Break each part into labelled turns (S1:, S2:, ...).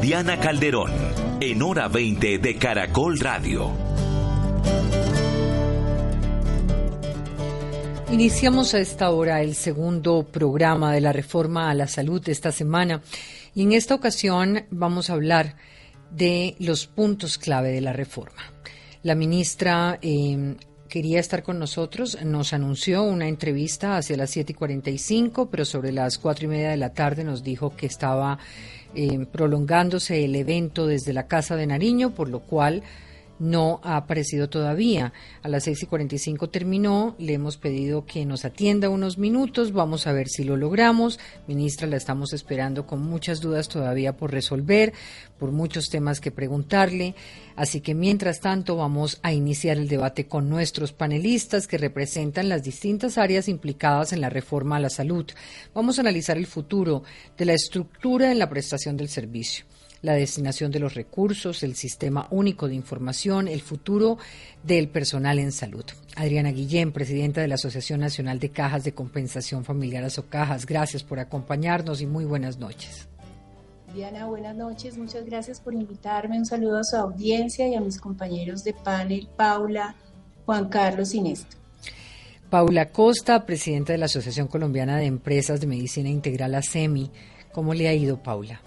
S1: Diana Calderón, en hora 20 de Caracol Radio.
S2: Iniciamos a esta hora el segundo programa de la reforma a la salud de esta semana y en esta ocasión vamos a hablar de los puntos clave de la reforma. La ministra eh, quería estar con nosotros, nos anunció una entrevista hacia las 7 y 45, pero sobre las cuatro y media de la tarde nos dijo que estaba eh, prolongándose el evento desde la Casa de Nariño, por lo cual no ha aparecido todavía. A las 6 y 45 terminó, le hemos pedido que nos atienda unos minutos, vamos a ver si lo logramos. Ministra, la estamos esperando con muchas dudas todavía por resolver, por muchos temas que preguntarle. Así que mientras tanto vamos a iniciar el debate con nuestros panelistas que representan las distintas áreas implicadas en la reforma a la salud. Vamos a analizar el futuro de la estructura en la prestación del servicio la destinación de los recursos, el sistema único de información, el futuro del personal en salud. Adriana Guillén, presidenta de la Asociación Nacional de Cajas de Compensación Familiar Cajas, gracias por acompañarnos y muy buenas noches.
S3: Diana, buenas noches, muchas gracias por invitarme. Un saludo a su audiencia y a mis compañeros de panel, Paula, Juan Carlos y Néstor.
S2: Paula Costa, presidenta de la Asociación Colombiana de Empresas de Medicina Integral ASEMI. ¿Cómo le ha ido, Paula?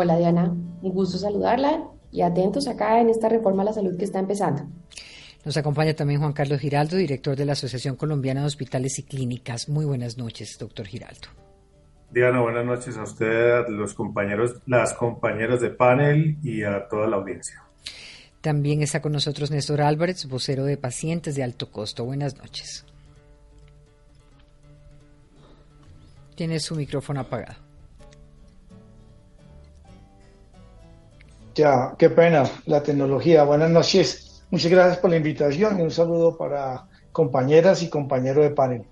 S4: Hola Diana, un gusto saludarla y atentos acá en esta reforma a la salud que está empezando.
S2: Nos acompaña también Juan Carlos Giraldo, director de la Asociación Colombiana de Hospitales y Clínicas. Muy buenas noches, doctor Giraldo.
S5: Diana, buenas noches a usted, a los compañeros, las compañeras de panel y a toda la audiencia.
S2: También está con nosotros Néstor Álvarez, vocero de pacientes de alto costo. Buenas noches. Tiene su micrófono apagado.
S6: Ya, qué pena, la tecnología. Buenas noches. Muchas gracias por la invitación y un saludo para compañeras y compañeros de panel.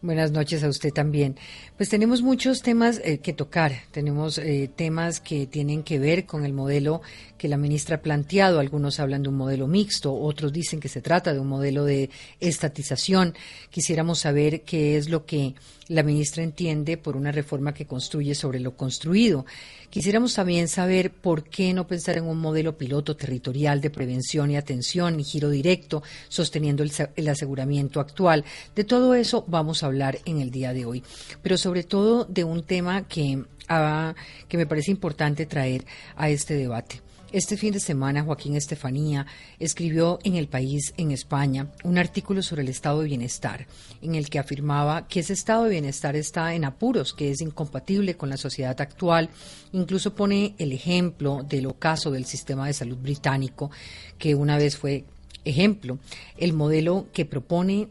S2: Buenas noches a usted también. Pues tenemos muchos temas eh, que tocar. Tenemos eh, temas que tienen que ver con el modelo que la ministra ha planteado. Algunos hablan de un modelo mixto, otros dicen que se trata de un modelo de estatización. Quisiéramos saber qué es lo que la ministra entiende por una reforma que construye sobre lo construido. Quisiéramos también saber por qué no pensar en un modelo piloto territorial de prevención y atención y giro directo, sosteniendo el, aseguramiento actual. De todo eso vamos a hablar en el día de hoy, pero sobre todo de un tema que, ah, que me parece importante traer a este debate. Este fin de semana, Joaquín Estefanía escribió en El País, en España, un artículo sobre el estado de bienestar, en el que afirmaba que ese estado de bienestar está en apuros, que es incompatible con la sociedad actual. Incluso pone el ejemplo del ocaso del sistema de salud británico, que una vez fue ejemplo. El modelo que propone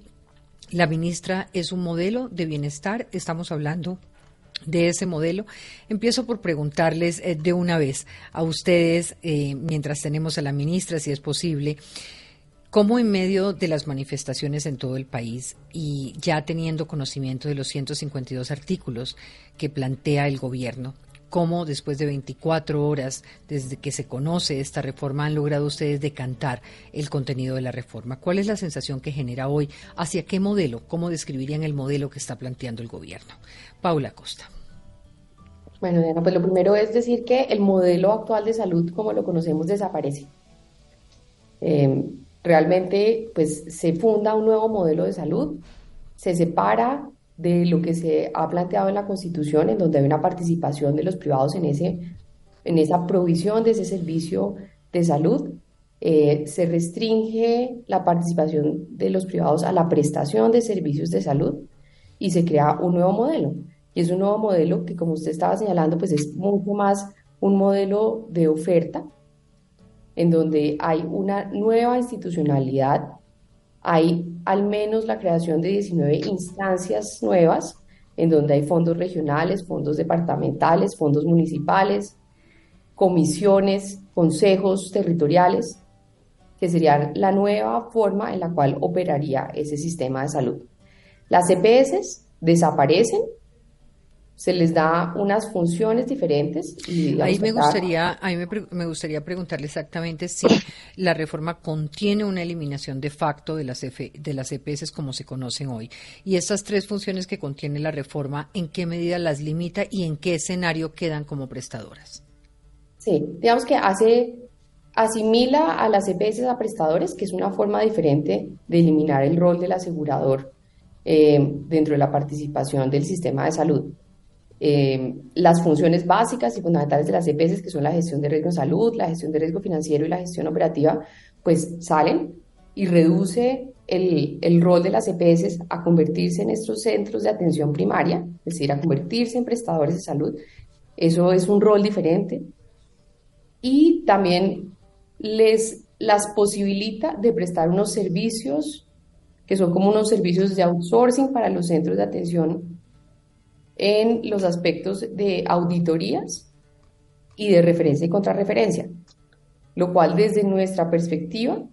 S2: la ministra es un modelo de bienestar. Estamos hablando de ese modelo. Empiezo por preguntarles eh, de una vez a ustedes, eh, mientras tenemos a la ministra, si es posible, cómo en medio de las manifestaciones en todo el país y ya teniendo conocimiento de los 152 artículos que plantea el gobierno, cómo después de 24 horas desde que se conoce esta reforma han logrado ustedes decantar el contenido de la reforma. ¿Cuál es la sensación que genera hoy? ¿Hacia qué modelo? ¿Cómo describirían el modelo que está planteando el gobierno? Paula Costa.
S4: Bueno, Diana, pues lo primero es decir que el modelo actual de salud como lo conocemos desaparece. Em, realmente, pues se funda un nuevo modelo de salud, se separa de lo que se ha planteado en la Constitución, en donde hay una participación de los privados en, ese, en esa provisión de ese servicio de salud. Eh, se restringe la participación de los privados a la prestación de servicios de salud y se crea un nuevo modelo. Y es un nuevo modelo que, como usted estaba señalando, pues es mucho más un modelo de oferta, en donde hay una nueva institucionalidad, hay al menos la creación de 19 instancias nuevas en donde hay fondos regionales, fondos departamentales, fondos municipales, comisiones, consejos territoriales, que serían la nueva forma en la cual operaría ese sistema de salud. Las EPS desaparecen se les da unas funciones diferentes.
S2: Y, ahí me gustaría, ahí me, gustaría preguntarle exactamente si la reforma contiene una eliminación de facto de las, F, de las EPS como se conocen hoy. Y esas tres funciones que contiene la reforma, ¿en qué medida las limita y en qué escenario quedan como prestadoras?
S4: Sí, digamos que hace asimila a las EPS a prestadores, que es una forma diferente de eliminar el rol del asegurador eh, dentro de la participación del sistema de salud. Eh, las funciones básicas y fundamentales de las EPS, que son la gestión de riesgo de salud, la gestión de riesgo financiero y la gestión operativa, pues salen y reduce el, el, rol de las EPS a convertirse en estos centros de atención primaria, es decir, a convertirse en prestadores de salud. Eso es un rol diferente. Y también les las posibilita de prestar unos servicios que son como unos servicios de outsourcing para los centros de atención en los aspectos de auditorías y de referencia y contrarreferencia, lo cual desde nuestra perspectiva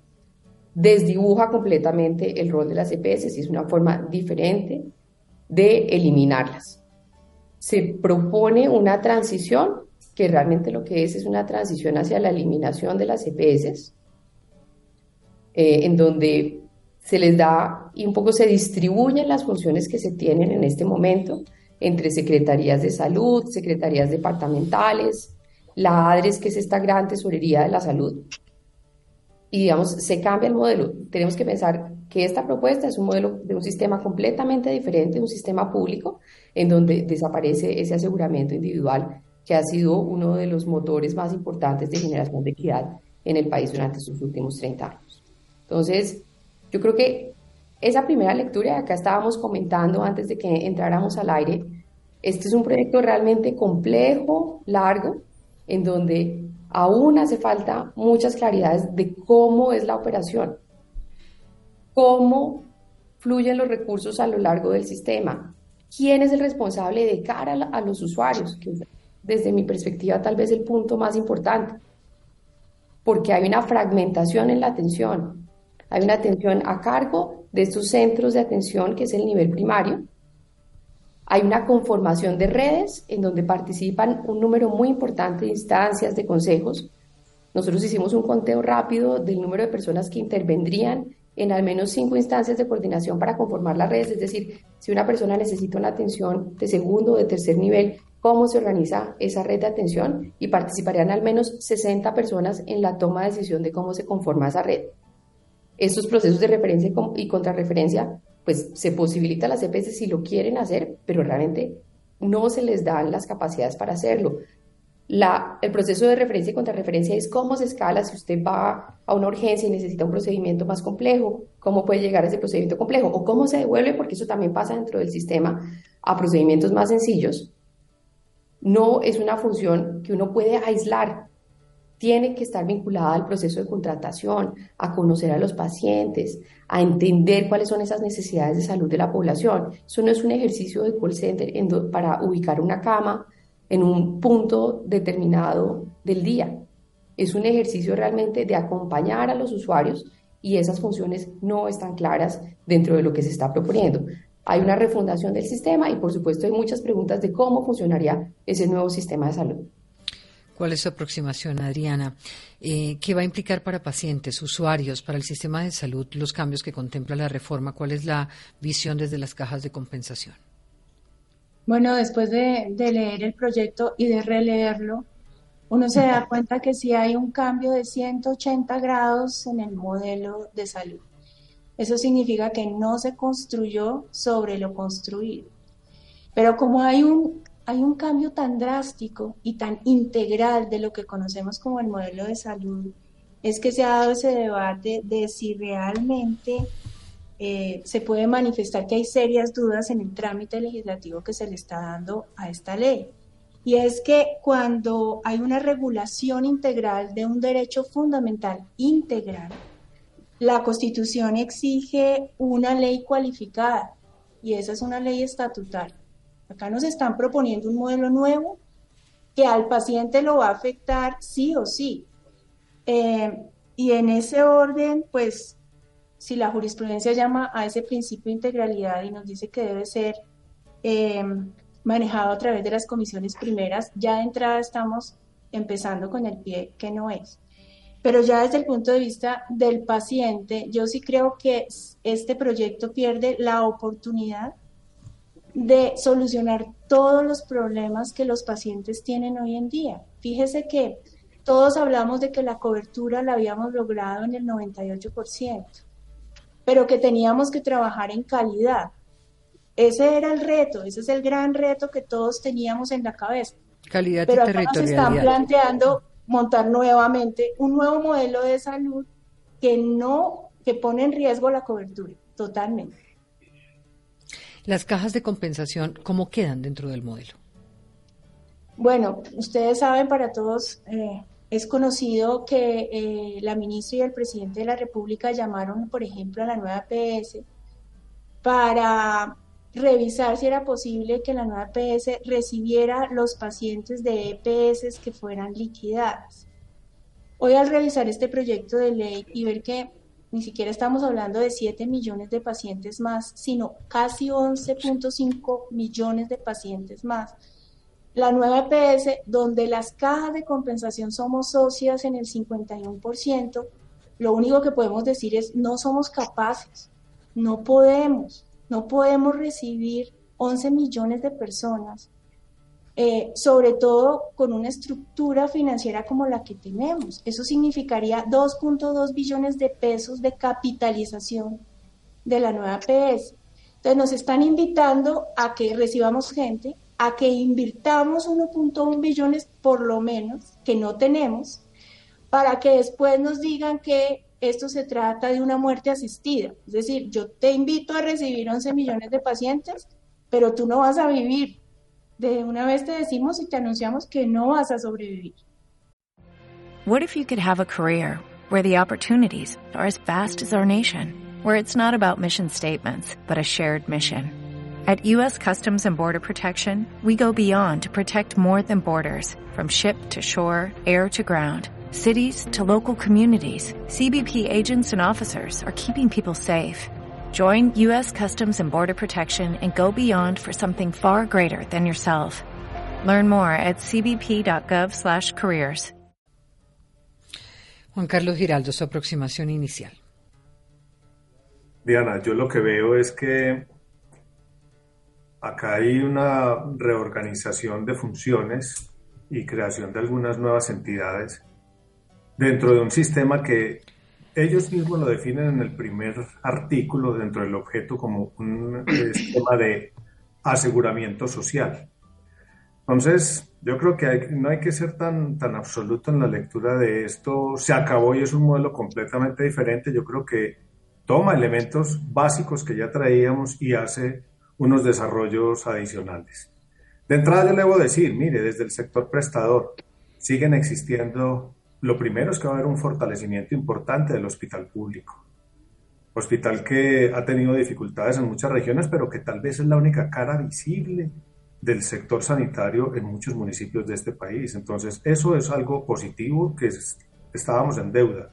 S4: desdibuja completamente el rol de las EPS y es una forma diferente de eliminarlas. Se propone una transición que realmente lo que es es una transición hacia la eliminación de las EPS, eh, en donde se les da y un poco se distribuyen las funciones que se tienen en este momento entre secretarías de salud, secretarías departamentales, la ADRES, que es esta gran tesorería de la salud. Y digamos, se cambia el modelo. Tenemos que pensar que esta propuesta es un modelo de un sistema completamente diferente, un sistema público, en donde desaparece ese aseguramiento individual que ha sido uno de los motores más importantes de generación de equidad en el país durante sus últimos 30 años. Entonces, yo creo que esa primera lectura, acá estábamos comentando antes de que entráramos al aire, este es un proyecto realmente complejo, largo, en donde aún hace falta muchas claridades de cómo es la operación, cómo fluyen los recursos a lo largo del sistema, quién es el responsable de cara a los usuarios, que desde mi perspectiva tal vez el punto más importante, porque hay una fragmentación en la atención, hay una atención a cargo de estos centros de atención, que es el nivel primario. Hay una conformación de redes en donde participan un número muy importante de instancias, de consejos. Nosotros hicimos un conteo rápido del número de personas que intervendrían en al menos cinco instancias de coordinación para conformar las redes, es decir, si una persona necesita una atención de segundo o de tercer nivel, cómo se organiza esa red de atención y participarían al menos 60 personas en la toma de decisión de cómo se conforma esa red estos procesos de referencia y contrarreferencia, pues se posibilita a las EPS si lo quieren hacer, pero realmente no se les dan las capacidades para hacerlo. El proceso de referencia y contrarreferencia es cómo se escala si usted va a una urgencia y necesita un procedimiento más complejo, cómo puede llegar a ese procedimiento complejo o cómo se devuelve, porque eso también pasa dentro del sistema, a procedimientos más sencillos. No es una función que uno puede aislar tiene que estar vinculada al proceso de contratación, a conocer a los pacientes, a entender cuáles son esas necesidades de salud de la población. Eso no es un ejercicio de call center para ubicar una cama en un punto determinado del día. Es un ejercicio realmente de acompañar a los usuarios y esas funciones no están claras dentro de lo que se está proponiendo. Hay una refundación del sistema y por supuesto hay muchas preguntas de cómo funcionaría ese nuevo sistema de salud.
S2: ¿Cuál es su aproximación, Adriana? Eh, ¿Qué va a implicar para pacientes, usuarios, para el sistema de salud los cambios que contempla la reforma? ¿Cuál es la visión desde las cajas de compensación?
S3: Bueno, después de, leer el proyecto y de releerlo, uno se da cuenta que sí hay un cambio de 180 grados en el modelo de salud. Eso significa que no se construyó sobre lo construido. Pero como hay un hay un cambio tan drástico y tan integral de lo que conocemos como el modelo de salud, es que se ha dado ese debate de si realmente eh, se puede manifestar que hay serias dudas en el trámite legislativo que se le está dando a esta ley. Y es que cuando hay una regulación integral de un derecho fundamental integral, la Constitución exige una ley cualificada y esa es una ley estatutaria. Acá nos están proponiendo un modelo nuevo que al paciente lo va a afectar sí o sí. Eh, y en ese orden, pues, si la jurisprudencia llama a ese principio de integralidad y nos dice que debe ser eh, manejado a través de las comisiones primeras, ya de entrada estamos empezando con el pie que no es. Pero ya desde el punto de vista del paciente, yo sí creo que este proyecto pierde la oportunidad de solucionar todos los problemas que los pacientes tienen hoy en día. Fíjese que todos hablamos de que la cobertura la habíamos logrado en el 98%, pero que teníamos que trabajar en calidad. Ese era el reto, ese es el gran reto que todos teníamos en la cabeza.
S2: Calidad
S3: pero acá nos están planteando montar nuevamente un nuevo modelo de salud que no, que pone en riesgo la cobertura, totalmente.
S2: Las cajas de compensación, ¿cómo quedan dentro del modelo?
S3: Bueno, ustedes saben, para todos eh, es conocido que eh, la ministra y el presidente de la República llamaron, por ejemplo, a la nueva PS para revisar si era posible que la nueva EPS recibiera los pacientes de EPS que fueran liquidadas. Hoy al revisar este proyecto de ley y ver que ni siquiera estamos hablando de 7 millones de pacientes más, sino casi 11.5 millones de pacientes más. La nueva EPS, donde las cajas de compensación somos socias en el 51%, lo único que podemos decir es no somos capaces, no podemos. No podemos recibir 11 millones de personas, eh, sobre todo con una estructura financiera como la que tenemos. Eso significaría 2.2 billones de pesos de capitalización de la nueva PS. Entonces nos están invitando a que recibamos gente, a que invirtamos 1.1 billones por lo menos, que no tenemos, para que después nos digan que esto se trata de una muerte asistida. Es decir, yo te invito a recibir 11 millones de pacientes, pero tú no vas a vivir. De una vez te decimos y te anunciamos que no vas a sobrevivir.
S7: What if you could have a career where the opportunities are as vast as our nation, where it's not about mission statements, but a shared mission? At U.S. Customs and Border Protection, we go beyond to protect more than borders, from ship to shore, air to ground cities to local communities, CBP agents and officers are keeping people safe. Join U.S. Customs and Border Protection and go beyond for something far greater than yourself. Learn more at cbp.gov/careers.
S2: Juan Carlos Giraldo, su aproximación inicial.
S5: Diana, yo lo que veo es que acá hay una reorganización de funciones y creación de algunas nuevas entidades dentro de un sistema que ellos mismos lo definen en el primer artículo dentro del objeto como un eh, sistema de aseguramiento social. Entonces, yo creo que no hay que ser tan, tan absoluto en la lectura de esto. Se acabó y es un modelo completamente diferente. Yo creo que toma elementos básicos que ya traíamos y hace unos desarrollos adicionales. De entrada, yo le debo decir, mire, desde el sector prestador siguen existiendo lo primero es que va a haber un fortalecimiento importante del hospital público. Hospital que ha tenido dificultades en muchas regiones, pero que tal vez es la única cara visible del sector sanitario en muchos municipios de este país. Entonces, eso es algo positivo que estábamos en deuda.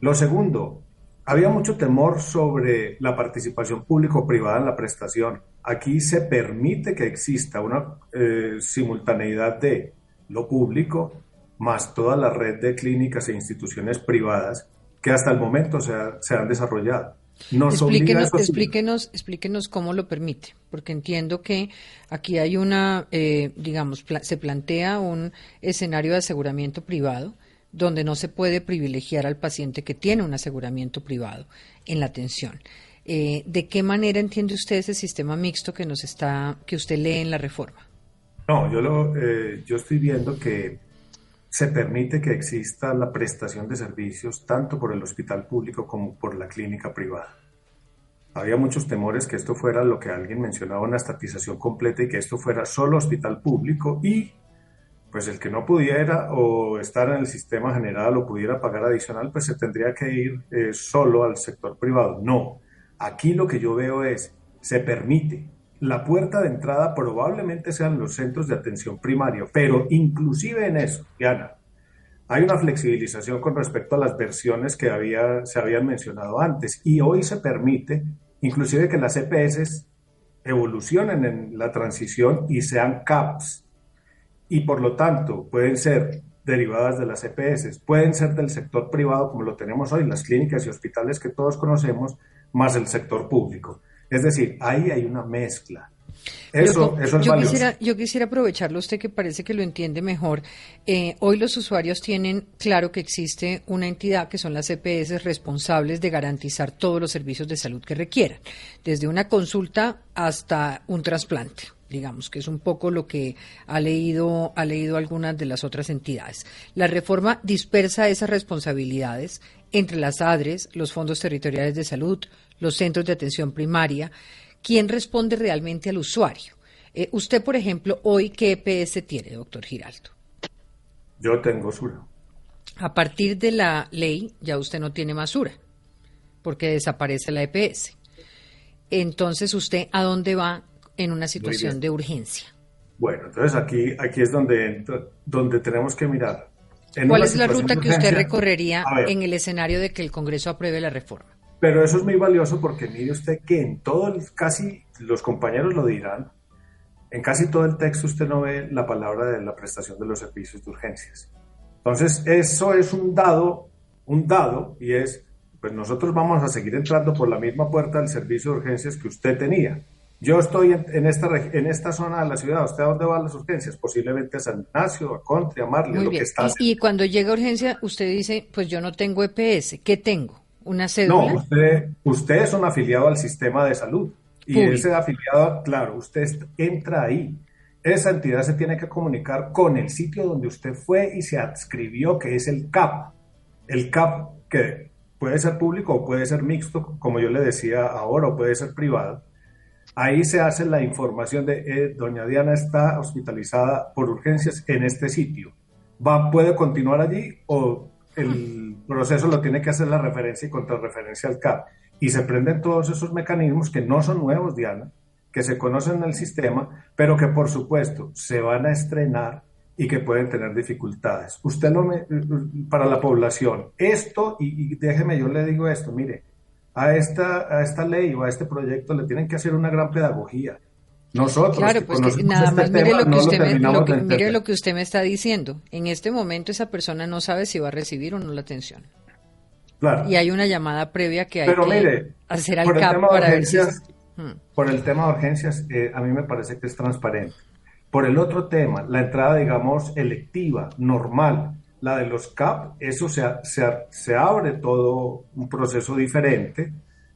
S5: Lo segundo, había mucho temor sobre la participación público-privada en la prestación. Aquí se permite que exista una eh, simultaneidad de lo público más toda la red de clínicas e instituciones privadas que hasta el momento se, se han desarrollado.
S2: explíquenos, explíquenos, explíquenos cómo lo permite, porque entiendo que aquí hay una, eh, digamos, se plantea un escenario de aseguramiento privado donde no se puede privilegiar al paciente que tiene un aseguramiento privado en la atención. Eh, ¿De qué manera entiende usted ese sistema mixto que nos está, que usted lee en la reforma?
S5: No, yo lo, eh, yo estoy viendo que se permite que exista la prestación de servicios tanto por el hospital público como por la clínica privada. Había muchos temores que esto fuera lo que alguien mencionaba, una estatización completa y que esto fuera solo hospital público y pues el que no pudiera o estar en el sistema general o pudiera pagar adicional, pues se tendría que ir eh, solo al sector privado. No, aquí lo que yo veo es, se permite la puerta de entrada probablemente sean los centros de atención primaria, pero inclusive en eso, Diana, hay una flexibilización con respecto a las versiones que había, se habían mencionado antes y hoy se permite inclusive que las EPS evolucionen en la transición y sean CAPS y por lo tanto pueden ser derivadas de las EPS, pueden ser del sector privado como lo tenemos hoy, las clínicas y hospitales que todos conocemos, más el sector público. Es decir, ahí hay una mezcla. Eso, eso es
S2: yo quisiera, yo quisiera aprovecharlo usted que parece que lo entiende mejor. Eh, hoy los usuarios tienen claro que existe una entidad que son las EPS responsables de garantizar todos los servicios de salud que requieran, desde una consulta hasta un trasplante digamos que es un poco lo que ha leído ha leído algunas de las otras entidades. La reforma dispersa esas responsabilidades entre las ADRES, los fondos territoriales de salud, los centros de atención primaria, quién responde realmente al usuario. Eh, usted, por ejemplo, hoy, ¿qué EPS tiene, doctor Giraldo?
S5: Yo tengo Sura.
S2: A partir de la ley, ya usted no tiene más Sura, porque desaparece la EPS. Entonces, ¿usted a dónde va en una situación de urgencia?
S5: Bueno, entonces aquí, aquí es donde, donde tenemos que mirar.
S2: ¿Cuál es la ruta que usted recorrería en el escenario de que el Congreso apruebe la reforma?
S5: Pero eso es muy valioso porque mire usted que en todo, el, casi los compañeros lo dirán, en casi todo el texto usted no ve la palabra de la prestación de los servicios de urgencias. Entonces, eso es un dado, un dado, y es, pues nosotros vamos a seguir entrando por la misma puerta del servicio de urgencias que usted tenía. Yo estoy en, esta, en esta zona de la ciudad. ¿Usted a dónde van las urgencias? Posiblemente a San Ignacio, a Country, a Marley, lo que está.
S2: Y, y, cuando llega urgencia, usted dice, pues yo no tengo EPS. ¿Qué tengo? ¿Una cédula?
S5: No, usted, usted es un afiliado al sistema de salud. Y ese afiliado, claro, usted entra ahí. Esa entidad se tiene que comunicar con el sitio donde usted fue y se adscribió, que es el CAP. El CAP que puede ser público o puede ser mixto, como yo le decía ahora, o puede ser privado. Ahí se hace la información de, eh, doña Diana está hospitalizada por urgencias en este sitio. Va, puede continuar allí o el proceso lo tiene que hacer la referencia y contrarreferencia al CAP. Y se prenden todos esos mecanismos que no son nuevos, Diana, que se conocen en el sistema, pero que por supuesto se van a estrenar y que pueden tener dificultades. Usted lo me, para la población, esto, y, déjeme, yo le digo esto, mire, a esta, a esta ley o a este proyecto le tienen que hacer una gran pedagogía nosotros.
S2: Claro, pues nada este más mire, lo que, usted me, mire lo que usted me está diciendo. En este momento esa persona no sabe si va a recibir o no la atención. Claro. Y hay una llamada previa que hay que hacer al CAP para ver si...
S5: Hmm. Por el tema de urgencias, eh, a mí me parece que es transparente. Por el otro tema, la entrada, digamos, electiva, normal, la de los CAP, eso se, se, se abre todo un proceso diferente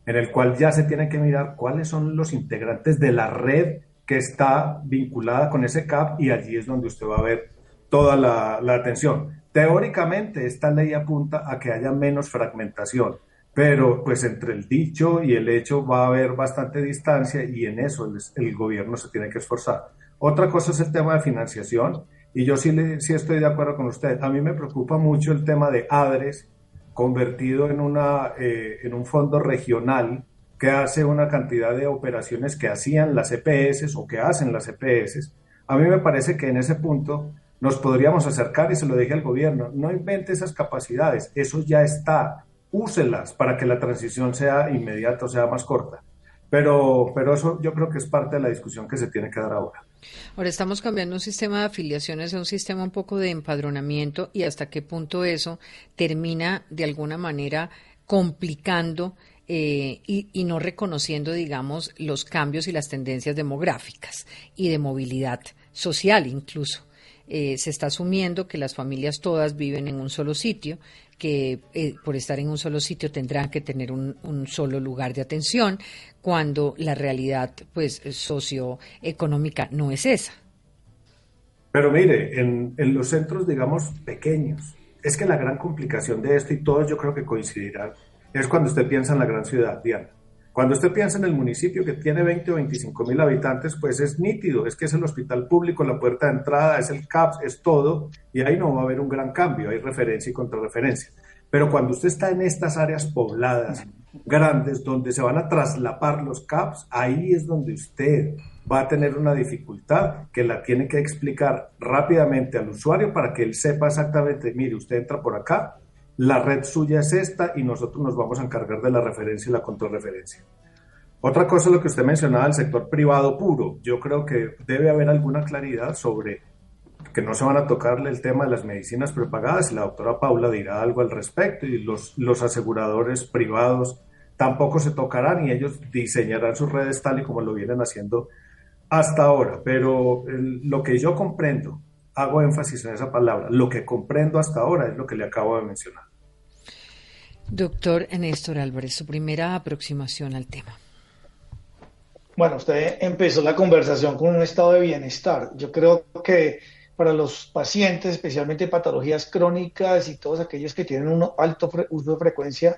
S5: en el cual ya se tiene que mirar cuáles son los integrantes de la red que está vinculada con ese CAP y allí es donde usted va a ver toda la, atención. Teóricamente, esta ley apunta a que haya menos fragmentación, pero pues entre el dicho y el hecho va a haber bastante distancia y en eso el, gobierno se tiene que esforzar. Otra cosa es el tema de financiación y yo sí, le, sí estoy de acuerdo con usted. A mí me preocupa mucho el tema de ADRES convertido en, una, eh, en un fondo regional que hace una cantidad de operaciones que hacían las EPS o que hacen las EPS. A mí me parece que en ese punto nos podríamos acercar y se lo dije al gobierno, no invente esas capacidades, eso ya está, úselas para que la transición sea inmediata o sea más corta. Pero, pero eso yo creo que es parte de la discusión que se tiene que dar ahora.
S2: Ahora estamos cambiando un sistema de afiliaciones a un sistema un poco de empadronamiento y hasta qué punto eso termina de alguna manera complicando eh, y, no reconociendo, digamos, los cambios y las tendencias demográficas y de movilidad social incluso. Eh, se está asumiendo que las familias todas viven en un solo sitio, que eh, por estar en un solo sitio tendrán que tener un, un, solo lugar de atención, cuando la realidad pues socioeconómica no es esa.
S5: Pero mire, en, en los centros, digamos, pequeños, es que la gran complicación de esto, y todos yo creo que coincidirán, es cuando usted piensa en la gran ciudad, Diana. Cuando usted piensa en el municipio que tiene 20 o 25 mil habitantes, pues es nítido, es que es el hospital público, la puerta de entrada, es el CAPS, es todo, y ahí no va a haber un gran cambio, hay referencia y contrarreferencia. Pero cuando usted está en estas áreas pobladas, grandes, donde se van a traslapar los CAPS, ahí es donde usted va a tener una dificultad que la tiene que explicar rápidamente al usuario para que él sepa exactamente, mire, usted entra por acá, la red suya es esta y nosotros nos vamos a encargar de la referencia y la contrarreferencia. Otra cosa, lo que usted mencionaba, el sector privado puro. Yo creo que debe haber alguna claridad sobre que no se van a tocarle el tema de las medicinas prepagadas la doctora Paula dirá algo al respecto y los, los aseguradores privados tampoco se tocarán y ellos diseñarán sus redes tal y como lo vienen haciendo hasta ahora. Pero lo que yo comprendo, hago énfasis en esa palabra, lo que comprendo hasta ahora es lo que le acabo de mencionar.
S2: Doctor Néstor Álvarez, su primera aproximación al tema.
S6: Bueno, usted empezó la conversación con un estado de bienestar. Yo creo que para los pacientes, especialmente patologías crónicas y todos aquellos que tienen un alto uso de frecuencia,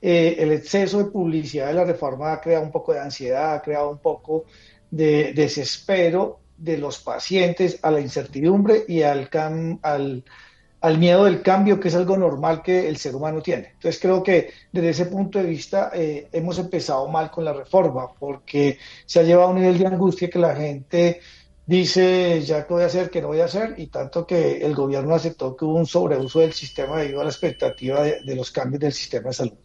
S6: eh, el exceso de publicidad de la reforma ha creado un poco de ansiedad, ha creado un poco de desespero de los pacientes a la incertidumbre y al, miedo del cambio, que es algo normal que el ser humano tiene. Entonces creo que desde ese punto de vista eh, hemos empezado mal con la reforma, porque se ha llevado a un nivel de angustia que la gente dice ya qué voy a hacer, qué no voy a hacer, y tanto que el gobierno aceptó que hubo un sobreuso del sistema debido a la expectativa de, los cambios del sistema de salud.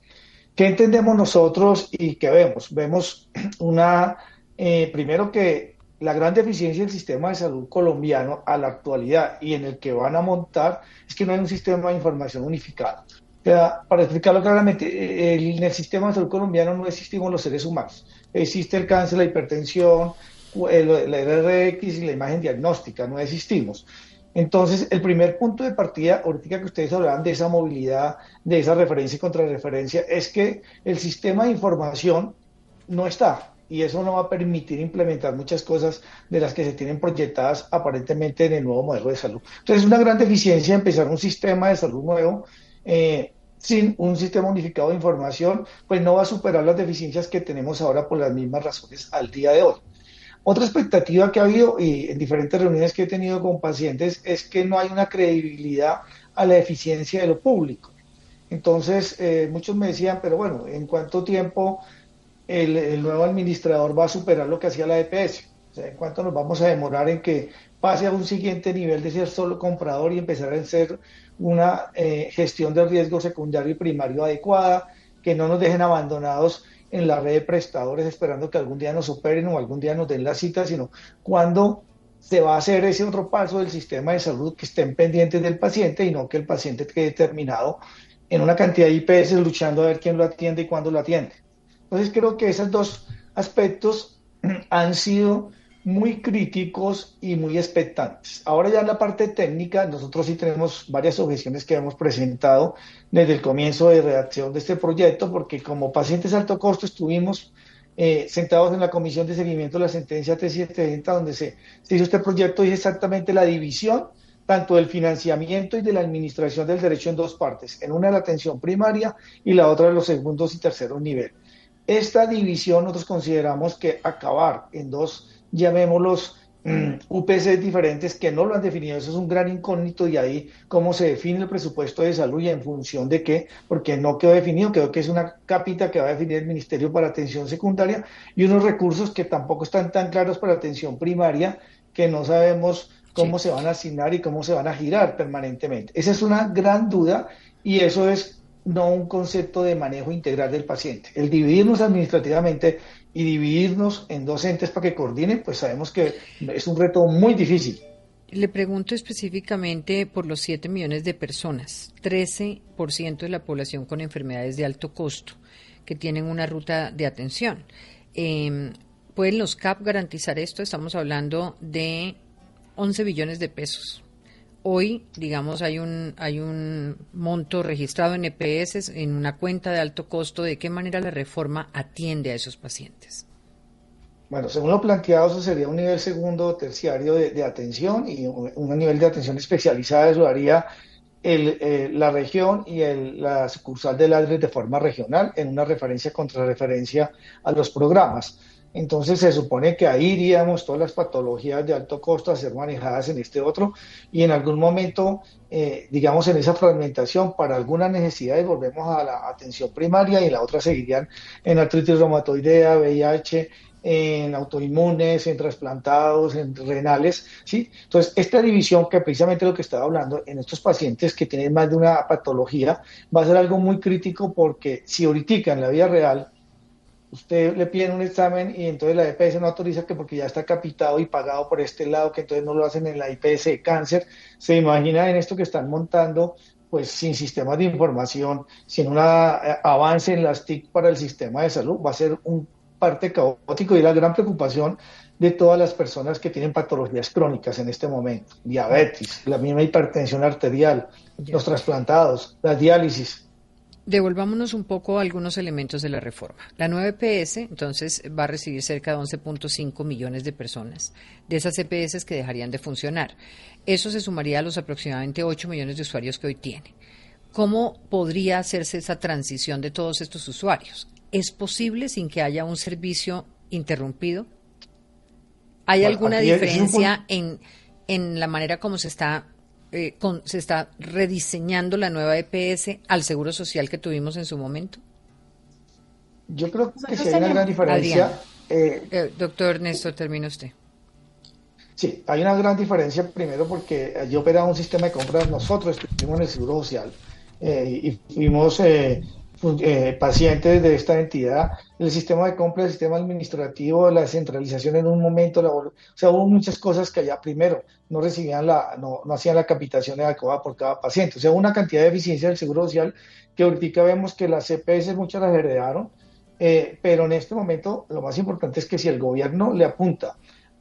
S6: ¿Qué entendemos nosotros y qué vemos? Vemos una, eh, primero que la gran deficiencia del sistema de salud colombiano a la actualidad y en el que van a montar es que no hay un sistema de información unificado. para explicarlo claramente, eh, en el sistema de salud colombiano no existimos los seres humanos. Existe el cáncer, la hipertensión, el, la RX y la imagen diagnóstica, no existimos. Entonces, el primer punto de partida, ahorita que ustedes hablaban de esa movilidad, de esa referencia y contrarreferencia, es que el sistema de información no está y eso no va a permitir implementar muchas cosas de las que se tienen proyectadas aparentemente en el nuevo modelo de salud. Entonces, es una gran deficiencia empezar un sistema de salud nuevo eh, sin un sistema unificado de información, pues no va a superar las deficiencias que tenemos ahora por las mismas razones al día de hoy. Otra expectativa que ha habido y en diferentes reuniones que he tenido con pacientes es que no hay una credibilidad a la eficiencia de lo público. Entonces, eh, muchos me decían, pero bueno, ¿en cuánto tiempo el, nuevo administrador va a superar lo que hacía la EPS? O sea, ¿en cuánto nos vamos a demorar en que pase a un siguiente nivel de ser solo comprador y empezar a ser una eh, gestión del riesgo secundario y primario adecuada, que no nos dejen abandonados en la red de prestadores esperando que algún día nos operen o algún día nos den la cita, sino cuando se va a hacer ese otro paso del sistema de salud que estén pendientes del paciente y no que el paciente quede terminado en una cantidad de IPS luchando a ver quién lo atiende y cuándo lo atiende. Entonces creo que esos dos aspectos han sido muy críticos y muy expectantes. Ahora ya en la parte técnica, nosotros sí tenemos varias objeciones que hemos presentado desde el comienzo de redacción de este proyecto, porque como pacientes alto costo estuvimos eh, sentados en la comisión de seguimiento de la sentencia T730, donde se, hizo este proyecto y exactamente la división tanto del financiamiento y de la administración del derecho en dos partes, en una la atención primaria y la otra de los segundos y terceros niveles. Esta división nosotros consideramos que acabar en dos llamémoslos mm, UPC diferentes que no lo han definido. Eso es un gran incógnito y ahí cómo se define el presupuesto de salud y en función de qué, porque no quedó definido, creo que es una capita que va a definir el Ministerio para Atención Secundaria y unos recursos que tampoco están tan claros para atención primaria que no sabemos cómo se van a asignar y cómo se van a girar permanentemente. Esa es una gran duda y eso es no un concepto de manejo integral del paciente. El dividirnos administrativamente y dividirnos en dos entes para que coordinen, pues sabemos que es un reto muy difícil.
S2: Le pregunto específicamente por los 7 millones de personas, 13% de la población con enfermedades de alto costo que tienen una ruta de atención. Eh, ¿Pueden los CAP garantizar esto? Estamos hablando de 11 billones de pesos. Hoy, digamos, hay un, hay un monto registrado en EPS, en una cuenta de alto costo. ¿De qué manera la reforma atiende a esos pacientes?
S6: Bueno, según lo planteado, eso sería un nivel segundo o terciario de, atención y un, nivel de atención especializada. Eso haría el, eh, la región y el, la sucursal del ADRE de forma regional en una referencia contra referencia a los programas. Entonces se supone que ahí iríamos todas las patologías de alto costo a ser manejadas en este otro y en algún momento, eh, digamos, en esa fragmentación, para algunas necesidades volvemos a la atención primaria y en la otra seguirían en artritis reumatoidea, VIH, en autoinmunes, en trasplantados, en renales, ¿sí? Entonces, esta división, que precisamente lo que estaba hablando, en estos pacientes que tienen más de una patología, va a ser algo muy crítico porque si ahorita en la vida real usted le pide un examen y entonces la EPS no autoriza que porque ya está capitado y pagado por este lado, que entonces no lo hacen en la IPS de cáncer. Se imagina en esto que están montando, pues sin sistemas de información, sin un eh, avance en las TIC para el sistema de salud, va a ser un parte caótico y la gran preocupación de todas las personas que tienen patologías crónicas en este momento, diabetes, la misma hipertensión arterial, los trasplantados, la diálisis,
S2: Devolvámonos un poco a algunos elementos de la reforma. La nueva EPS, entonces, va a recibir cerca de 11.5 millones de personas, de esas EPS que dejarían de funcionar. Eso se sumaría a los aproximadamente 8 millones de usuarios que hoy tiene. ¿Cómo podría hacerse esa transición de todos estos usuarios? ¿Es posible sin que haya un servicio interrumpido? ¿Hay alguna diferencia en, en la manera como se está eh, se está rediseñando la nueva EPS al seguro social que tuvimos en su momento?
S6: Yo creo que sí hay una gran diferencia.
S2: Eh, eh, doctor Néstor, termina usted.
S6: Sí, hay una gran diferencia primero porque yo operaba un sistema de compras, nosotros estuvimos en el Seguro Social y fuimos eh, pacientes de esta entidad, el sistema de compra, el sistema administrativo, la centralización en un momento, o sea, hubo muchas cosas que allá primero no recibían la, no, no hacían la capitación adecuada por cada paciente, o sea, una cantidad de eficiencia del Seguro Social que ahorita vemos que las CPS muchas las heredaron, eh, pero en este momento lo más importante es que si el gobierno le apunta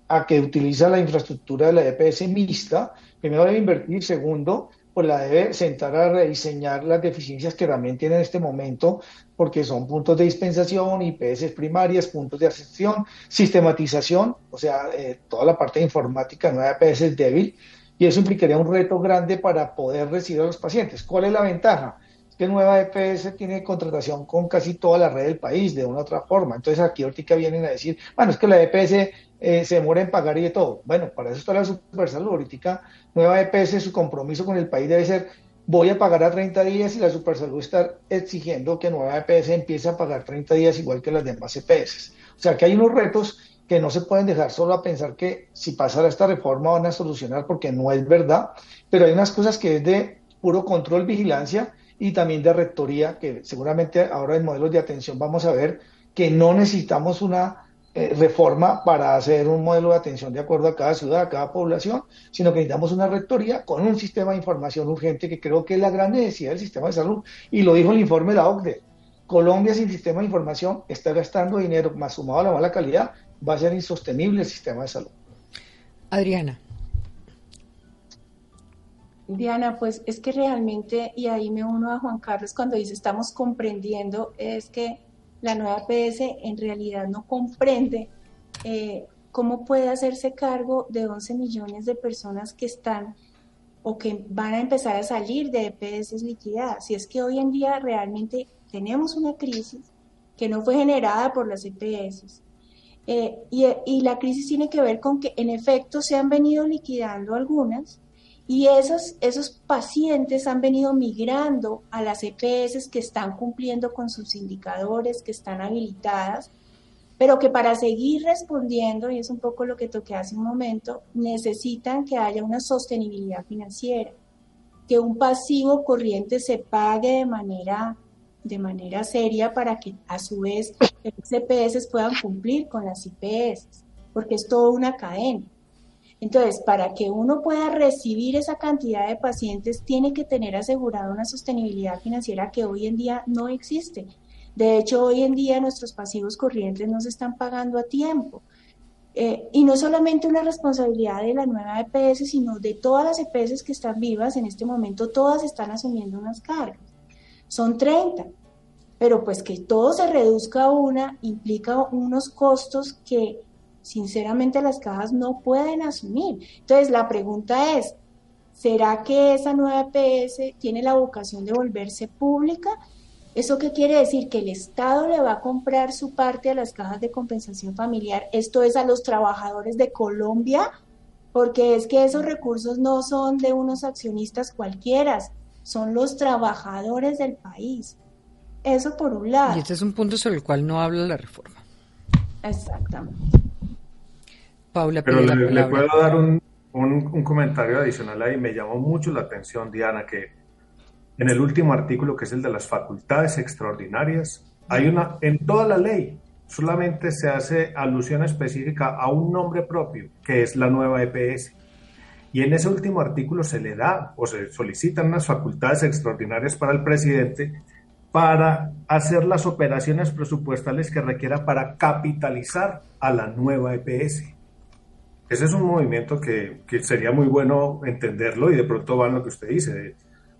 S6: a que utiliza la infraestructura de la EPS mixta, primero debe invertir, segundo, pues la debe sentar a rediseñar las deficiencias que también tiene en este momento, porque son puntos de dispensación, IPS primarias, puntos de ascensión, sistematización, o sea, eh, toda la parte de informática nueva IPS es débil, y eso implicaría un reto grande para poder recibir a los pacientes. ¿Cuál es la ventaja? Que Nueva EPS tiene contratación con casi toda la red del país, de una u otra forma. Entonces aquí ahorita vienen a decir, bueno, es que la EPS eh, se demora en pagar y de todo. Bueno, para eso está la Supersalud. Ahorita Nueva EPS, su compromiso con el país debe ser, voy a pagar a 30 días y la Supersalud está exigiendo que Nueva EPS empiece a pagar 30 días igual que las demás EPS. O sea que hay unos retos que no se pueden dejar solo a pensar que si pasara esta reforma van a solucionar porque no es verdad, pero hay unas cosas que es de puro control, vigilancia y también de rectoría, que seguramente ahora en modelos de atención vamos a ver que no necesitamos una eh, reforma para hacer un modelo de atención de acuerdo a cada ciudad, a cada población, sino que necesitamos una rectoría con un sistema de información urgente que creo que es la gran necesidad del sistema de salud. Y lo dijo el informe de la OCDE. Colombia sin sistema de información está gastando dinero, más sumado a la mala calidad, va a ser insostenible el sistema de salud.
S2: Adriana.
S3: Diana, pues es que realmente, y ahí me uno a Juan Carlos cuando dice estamos comprendiendo, es que la nueva PS en realidad no comprende eh, cómo puede hacerse cargo de 11 millones de personas que están o que van a empezar a salir de EPS liquidadas. Si es que hoy en día realmente tenemos una crisis que no fue generada por las EPS. Eh, y, y la crisis tiene que ver con que en efecto se han venido liquidando algunas, y esos, esos pacientes han venido migrando a las EPS que están cumpliendo con sus indicadores, que están habilitadas, pero que para seguir respondiendo, y es un poco lo que toqué hace un momento, necesitan que haya una sostenibilidad financiera, que un pasivo corriente se pague de manera, de manera seria para que a su vez las EPS puedan cumplir con las IPS, porque es toda una cadena. Entonces, para que uno pueda recibir esa cantidad de pacientes, tiene que tener asegurada una sostenibilidad financiera que hoy en día no existe. De hecho, hoy en día nuestros pasivos corrientes no se están pagando a tiempo. Eh, y no solamente una responsabilidad de la nueva EPS, sino de todas las EPS que están vivas en este momento, todas están asumiendo unas cargas. Son 30, pero pues que todo se reduzca a una implica unos costos que sinceramente las cajas no pueden asumir. Entonces, la pregunta es, ¿será que esa nueva EPS tiene la vocación de volverse pública? ¿Eso qué quiere decir? Que el Estado le va a comprar su parte a las cajas de compensación familiar, esto es a los trabajadores de Colombia, porque es que esos recursos no son de unos accionistas cualquiera, son los trabajadores del país. Eso por un lado.
S2: Y este es un punto sobre el cual no habla la reforma.
S3: Exactamente.
S2: Paula,
S5: pero le, puedo dar un, un, comentario adicional ahí. Me llamó mucho la atención, Diana, que en el último artículo, que es el de las facultades extraordinarias, hay una, en toda la ley, solamente se hace alusión específica a un nombre propio, que es la nueva EPS. Y en ese último artículo se le da o se solicitan unas facultades extraordinarias para el presidente para hacer las operaciones presupuestales que requiera para capitalizar a la nueva EPS. Ese es un movimiento que, que sería muy bueno entenderlo y de pronto va en lo que usted dice,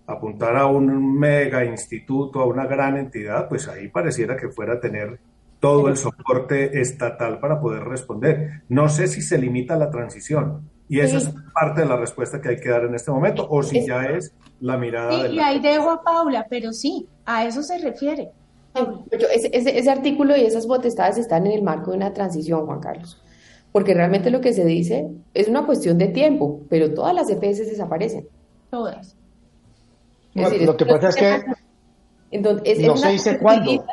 S5: apuntar a un mega instituto, a una gran entidad, pues ahí pareciera que fuera a tener todo el soporte estatal para poder responder. No sé si se limita a la transición y esa es parte de la respuesta que hay que dar en este momento o si ya es la mirada
S3: sí, Y ahí dejo a Paula, pero sí, a eso se refiere.
S4: ese, ese, artículo y esas potestades están en el marco de una transición, Juan Carlos. Porque realmente lo que se dice es una cuestión de tiempo, pero todas las EPS desaparecen.
S3: Todas.
S6: lo que pasa es que no se dice cuándo.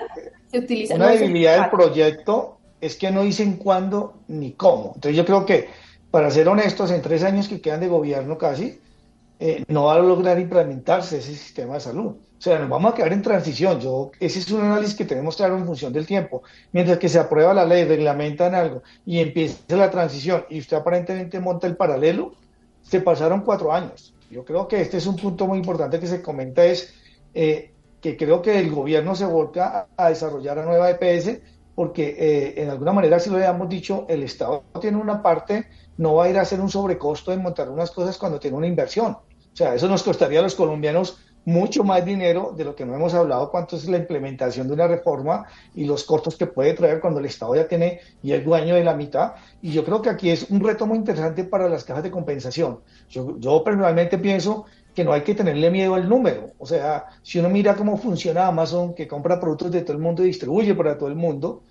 S6: Se utiliza, una debilidad del proyecto es que no dicen cuándo ni cómo. Entonces yo creo que, para ser honestos, en tres años que quedan de gobierno casi, eh, no va a lograr implementarse ese sistema de salud. O sea, nos vamos a quedar en transición. Yo, ese es un análisis que tenemos claro en función del tiempo. Mientras que se aprueba la ley, reglamentan algo y empieza la transición y usted aparentemente monta el paralelo, se pasaron cuatro años. Yo creo que este es un punto muy importante que se comenta, es eh, que creo que el gobierno se volca a, desarrollar a nueva EPS porque eh, en alguna manera, si lo habíamos dicho, el Estado tiene una parte no va a ir a hacer un sobrecosto en montar unas cosas cuando tiene una inversión. O sea, eso nos costaría a los colombianos mucho más dinero de lo que no hemos hablado, cuánto es la implementación de una reforma y los costos que puede traer cuando el Estado ya tiene y es dueño de la mitad. Y yo creo que aquí es un reto muy interesante para las cajas de compensación. Yo, yo personalmente pienso que no hay que tenerle miedo al número. O sea, si uno mira cómo funciona Amazon, que compra productos de todo el mundo y distribuye para todo el mundo,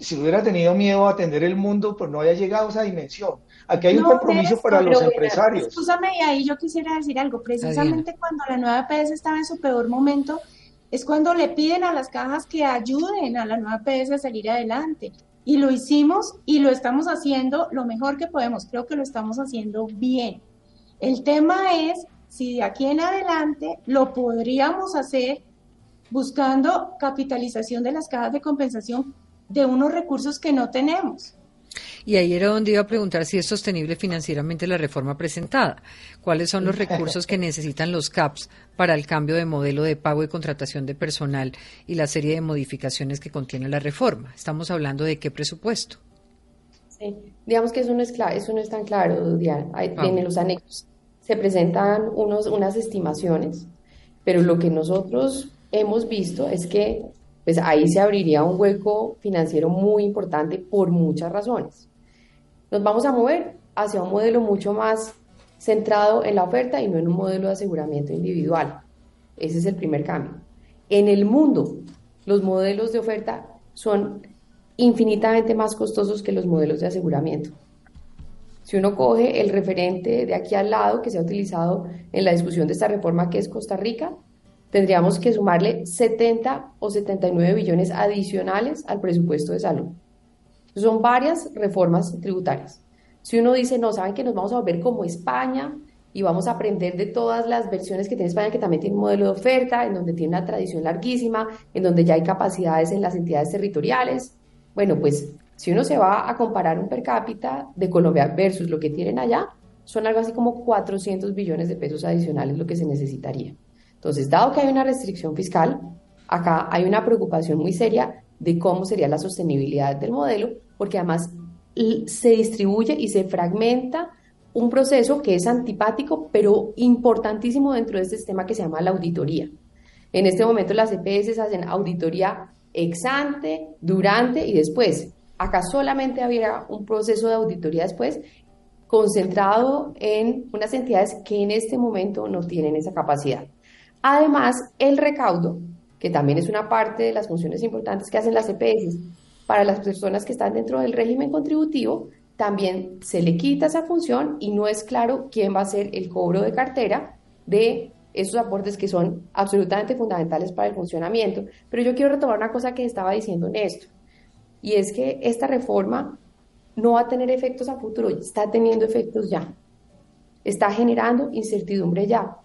S6: si hubiera tenido miedo a atender el mundo, pues no haya llegado a esa dimensión. Aquí hay un compromiso para los empresarios.
S3: Escúchame, y ahí yo quisiera decir algo. Precisamente cuando la nueva PS estaba en su peor momento, es cuando le piden a las cajas que ayuden a la nueva PS a salir adelante. Y lo hicimos y lo estamos haciendo lo mejor que podemos. Creo que lo estamos haciendo bien. El tema es si de aquí en adelante lo podríamos hacer buscando capitalización de las cajas de compensación de unos recursos que no tenemos.
S2: Y ahí era donde iba a preguntar si es sostenible financieramente la reforma presentada. ¿Cuáles son los recursos que necesitan los CAPS para el cambio de modelo de pago y contratación de personal y la serie de modificaciones que contiene la reforma? Estamos hablando de qué presupuesto.
S4: Sí, digamos que eso no es, claro, eso no es tan claro, Diana. En los anexos se presentan unos, unas estimaciones, pero lo que nosotros hemos visto es que pues ahí se abriría un hueco financiero muy importante por muchas razones. Nos vamos a mover hacia un modelo mucho más centrado en la oferta y no en un modelo de aseguramiento individual. Ese es el primer cambio. En el mundo, los modelos de oferta son infinitamente más costosos que los modelos de aseguramiento. Si uno coge el referente de aquí al lado que se ha utilizado en la discusión de esta reforma, que es Costa Rica, tendríamos que sumarle 70 o 79 billones adicionales al presupuesto de salud. Son varias reformas tributarias. Si uno dice, no, saben que nos vamos a volver como España y vamos a aprender de todas las versiones que tiene España, que también tiene un modelo de oferta, en donde tiene una tradición larguísima, en donde ya hay capacidades en las entidades territoriales. Bueno, pues si uno se va a comparar un per cápita de Colombia versus lo que tienen allá, son algo así como 400 billones de pesos adicionales lo que se necesitaría. Entonces, dado que hay una restricción fiscal, acá hay una preocupación muy seria de cómo sería la sostenibilidad del modelo, porque además se distribuye y se fragmenta un proceso que es antipático, pero importantísimo dentro de este sistema que se llama la auditoría. En este momento las EPS hacen auditoría ex ante, durante y después. Acá solamente habría un proceso de auditoría después concentrado en unas entidades que en este momento no tienen esa capacidad. Además, el recaudo, que también es una parte de las funciones importantes que hacen las EPS, para las personas que están dentro del régimen contributivo, también se le quita esa función y no es claro quién va a ser el cobro de cartera de esos aportes que son absolutamente fundamentales para el funcionamiento. Pero yo quiero retomar una cosa que estaba diciendo Néstor, y es que esta reforma no va a tener efectos a futuro, está teniendo efectos ya. Está generando incertidumbre ya,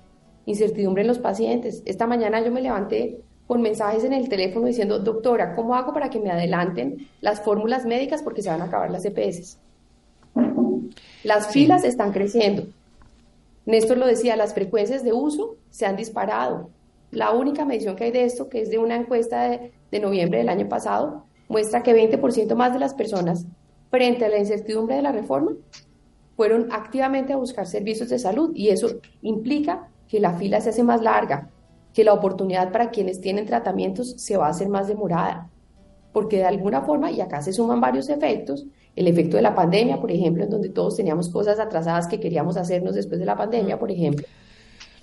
S4: incertidumbre en los pacientes. Esta mañana yo me levanté con mensajes en el teléfono diciendo, doctora, ¿cómo hago para que me adelanten las fórmulas médicas porque se van a acabar las EPS? Las filas están creciendo. Néstor lo decía, las frecuencias de uso se han disparado. La única medición que hay de esto, que es de una encuesta de, de noviembre del año pasado, muestra que 20% más de las personas frente a la incertidumbre de la reforma fueron activamente a buscar servicios de salud y eso implica que la fila se hace más larga, que la oportunidad para quienes tienen tratamientos se va a hacer más demorada, porque de alguna forma, y acá se suman varios efectos, el efecto de la pandemia, por ejemplo, en donde todos teníamos cosas atrasadas que queríamos hacernos después de la pandemia, por ejemplo.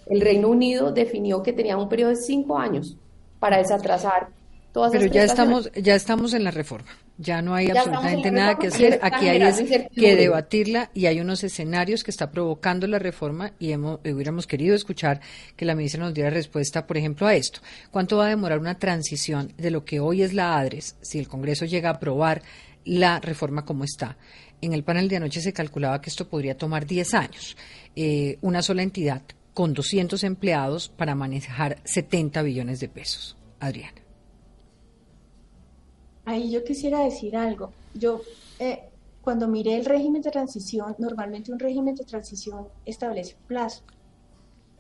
S4: El Reino Unido definió que tenía un periodo de cinco años para desatrasar todas
S2: Pero ya estamos, ya estamos en la reforma. Ya no hay absolutamente nada que hacer. Aquí hay que debatirla y hay unos escenarios que está provocando la reforma y hemos, hubiéramos querido escuchar que la ministra nos diera respuesta, por ejemplo, a esto. ¿Cuánto va a demorar una transición de lo que hoy es la ADRES si el Congreso llega a aprobar la reforma como está? En el panel de anoche se calculaba que esto podría tomar 10 años. Eh, una sola entidad con 200 empleados para manejar 70 billones de pesos. Adriana.
S3: Ahí yo quisiera decir algo. Yo, eh, cuando miré el régimen de transición, normalmente un régimen de transición establece un plazo.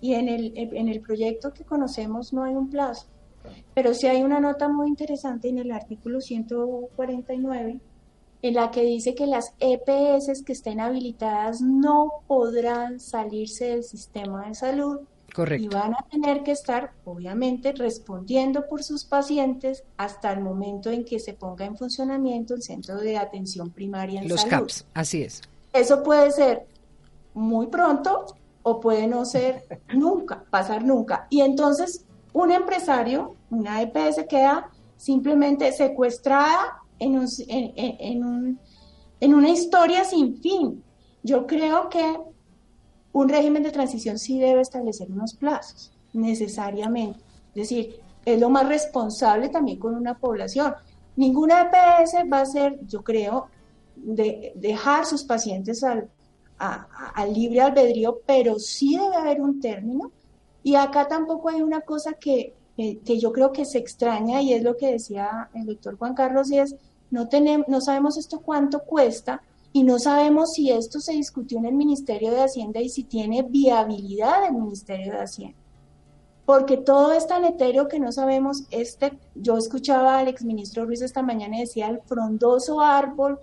S3: Y en el, en el proyecto que conocemos no hay un plazo. Pero sí hay una nota muy interesante en el artículo 149 en la que dice que las EPS que estén habilitadas no podrán salirse del sistema de salud y van a tener que estar, obviamente, respondiendo por sus pacientes hasta el momento en que se ponga en funcionamiento el centro de atención primaria en
S2: Los CAPS, así es.
S3: Eso puede ser muy pronto o puede no ser nunca, pasar nunca. Y entonces un empresario, una EPS queda simplemente secuestrada en, en, un, en una historia sin fin. Yo creo que un régimen de transición sí debe establecer unos plazos, necesariamente. Es decir, es lo más responsable también con una población. Ninguna EPS va a ser, yo creo, de dejar sus pacientes al, libre albedrío, pero sí debe haber un término. Y acá tampoco hay una cosa que, que yo creo que se extraña y es lo que decía el doctor Juan Carlos, y es, no, tenemos, no sabemos esto cuánto cuesta, y no sabemos si esto se discutió en el Ministerio de Hacienda y si tiene viabilidad el Ministerio de Hacienda. Porque todo es tan etéreo que no sabemos, este, yo escuchaba al exministro Ruiz esta mañana y decía el frondoso árbol,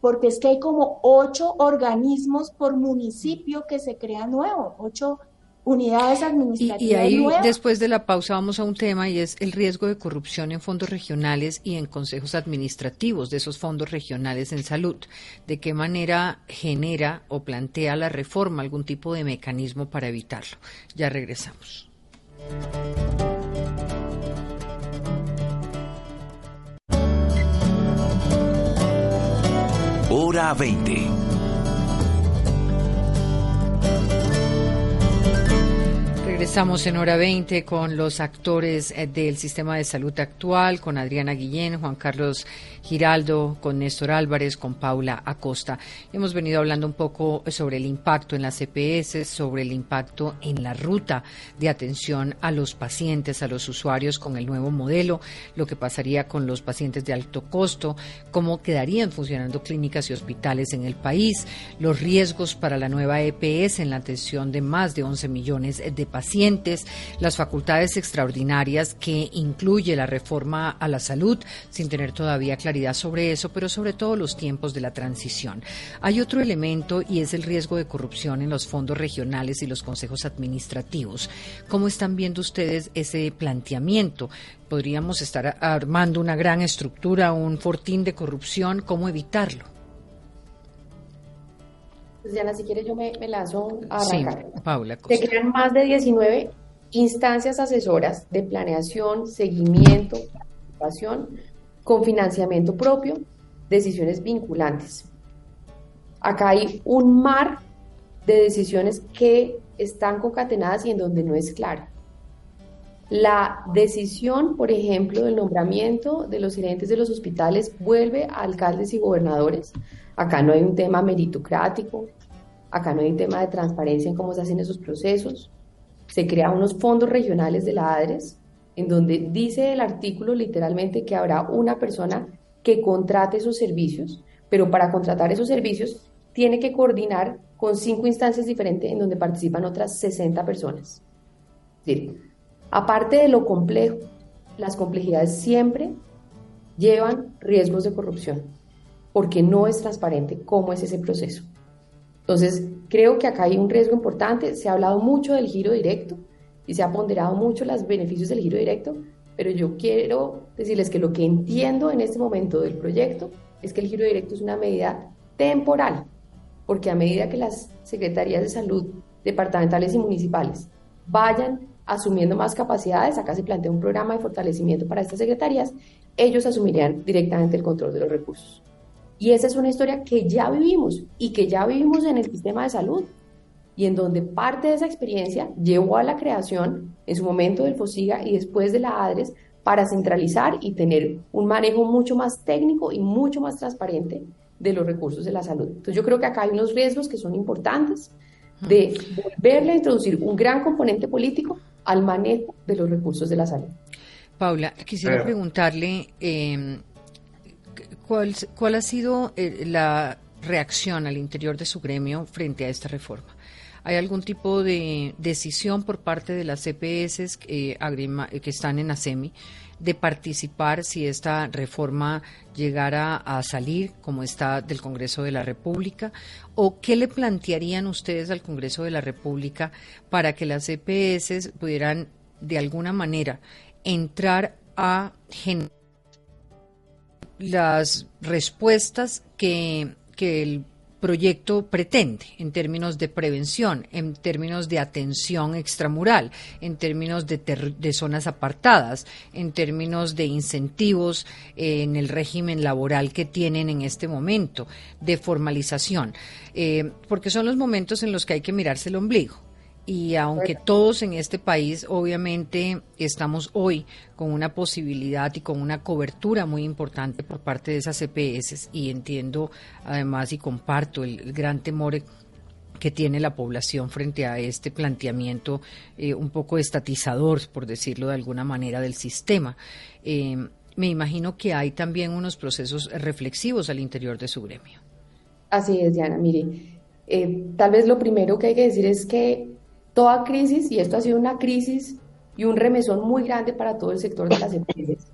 S3: porque es que hay como ocho organismos por municipio que se crean nuevos, ocho unidades administrativas.
S2: Y, ahí, después de la pausa, vamos a un tema y es el riesgo de corrupción en fondos regionales y en consejos administrativos de esos fondos regionales en salud. ¿De qué manera genera o plantea la reforma algún tipo de mecanismo para evitarlo? Ya regresamos.
S1: Hora 20
S2: Estamos en hora 20 con los actores eh, del sistema de salud actual, con Adriana Guillén, Juan Carlos Giraldo, con Néstor Álvarez, con Paula Acosta. Hemos venido hablando un poco sobre el impacto en las CPS, sobre el impacto en la ruta de atención a los pacientes, a los usuarios con el nuevo modelo, lo que pasaría con los pacientes de alto costo, cómo quedarían funcionando clínicas y hospitales en el país, los riesgos para la nueva EPS en la atención de más de 11 millones de pacientes las facultades extraordinarias que incluye la reforma a la salud, sin tener todavía claridad sobre eso, pero sobre todo los tiempos de la transición. Hay otro elemento y es el riesgo de corrupción en los fondos regionales y los consejos administrativos. ¿Cómo están viendo ustedes ese planteamiento? podríamos estar armando una gran estructura, un fortín de corrupción, ¿cómo evitarlo?
S4: Pues Diana, si quieres yo me, me lanzo a arrancar.
S2: Sí, Paula.
S4: Se crean más de 19 instancias asesoras de planeación, seguimiento, participación, con financiamiento propio, decisiones vinculantes. Acá hay un mar de decisiones que están concatenadas y en donde no es claro. La decisión, por ejemplo, del nombramiento de los gerentes de los hospitales vuelve a alcaldes y gobernadores. Acá no hay un tema meritocrático, acá no hay un tema de transparencia en cómo se hacen esos procesos. Se crean unos fondos regionales de la ADRES, en donde dice el artículo literalmente que habrá una persona que contrate esos servicios, pero para contratar esos servicios tiene que coordinar con cinco instancias diferentes en donde participan otras 60 personas. Es decir, aparte de lo complejo, las complejidades siempre llevan riesgos de corrupción, porque no es transparente cómo es ese proceso. Entonces, creo que acá hay un riesgo importante. Se ha hablado mucho del giro directo y se ha ponderado mucho los beneficios del giro directo, pero yo quiero decirles que lo que entiendo en este momento del proyecto es que el giro directo es una medida temporal porque a medida que las secretarías de salud departamentales y municipales vayan asumiendo más capacidades, acá se plantea un programa de fortalecimiento para estas secretarías, ellos asumirían directamente el control de los recursos. Y esa es una historia que ya vivimos y que ya vivimos en el sistema de salud y en donde parte de esa experiencia llevó a la creación en su momento del FOSIGA y después de la ADRES para centralizar y tener un manejo mucho más técnico y mucho más transparente de los recursos de la salud. Entonces yo creo que acá hay unos riesgos que son importantes de volverle a introducir un gran componente político al manejo de los recursos de la salud.
S2: Paula, quisiera preguntarle eh, ¿cuál, ha sido eh, la reacción al interior de su gremio frente a esta reforma. ¿Hay algún tipo de decisión por parte de las CPS eh, que están en ASEMI de participar si esta reforma llegara a salir como está del Congreso de la República? ¿O qué le plantearían ustedes al Congreso de la República para que las EPS pudieran de alguna manera entrar a generar las respuestas que, que el proyecto pretende en términos de prevención, en términos de atención extramural, en términos de, de zonas apartadas, en términos de incentivos eh, en el régimen laboral que tienen en este momento, de formalización, eh, porque son los momentos en los que hay que mirarse el ombligo y aunque todos en este país obviamente estamos hoy con una posibilidad y con una cobertura muy importante por parte de esas EPS y entiendo además y comparto el, gran temor que tiene la población frente a este planteamiento eh, un poco estatizador, por decirlo de alguna manera, del sistema. Eh, me imagino que hay también unos procesos reflexivos al interior de su gremio.
S4: Así es, Diana. Mire, eh, tal vez lo primero que hay que decir es que Toda crisis, y esto ha sido una crisis y un remesón muy grande para todo el sector de las empresas,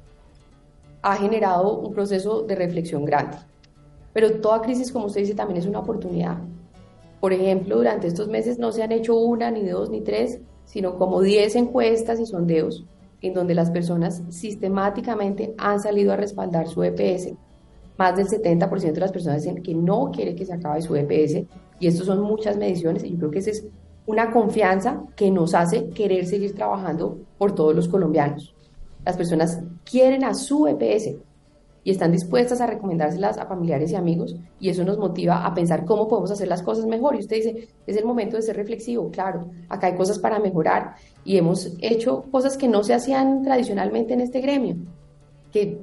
S4: ha generado un proceso de reflexión grande. Pero toda crisis, como usted dice, también es una oportunidad. Por ejemplo, durante estos meses no se han hecho una, ni dos, ni tres, sino como diez encuestas y sondeos en donde las personas sistemáticamente han salido a respaldar su EPS. Más del 70% de las personas dicen que no quiere que se acabe su EPS y esto son muchas mediciones y yo creo que ese es una confianza que nos hace querer seguir trabajando por todos los colombianos. Las personas quieren a su EPS y están dispuestas a recomendárselas a familiares y amigos y eso nos motiva a pensar cómo podemos hacer las cosas mejor. Y usted dice, es el momento de ser reflexivo, claro, acá hay cosas para mejorar y hemos hecho cosas que no se hacían tradicionalmente en este gremio, que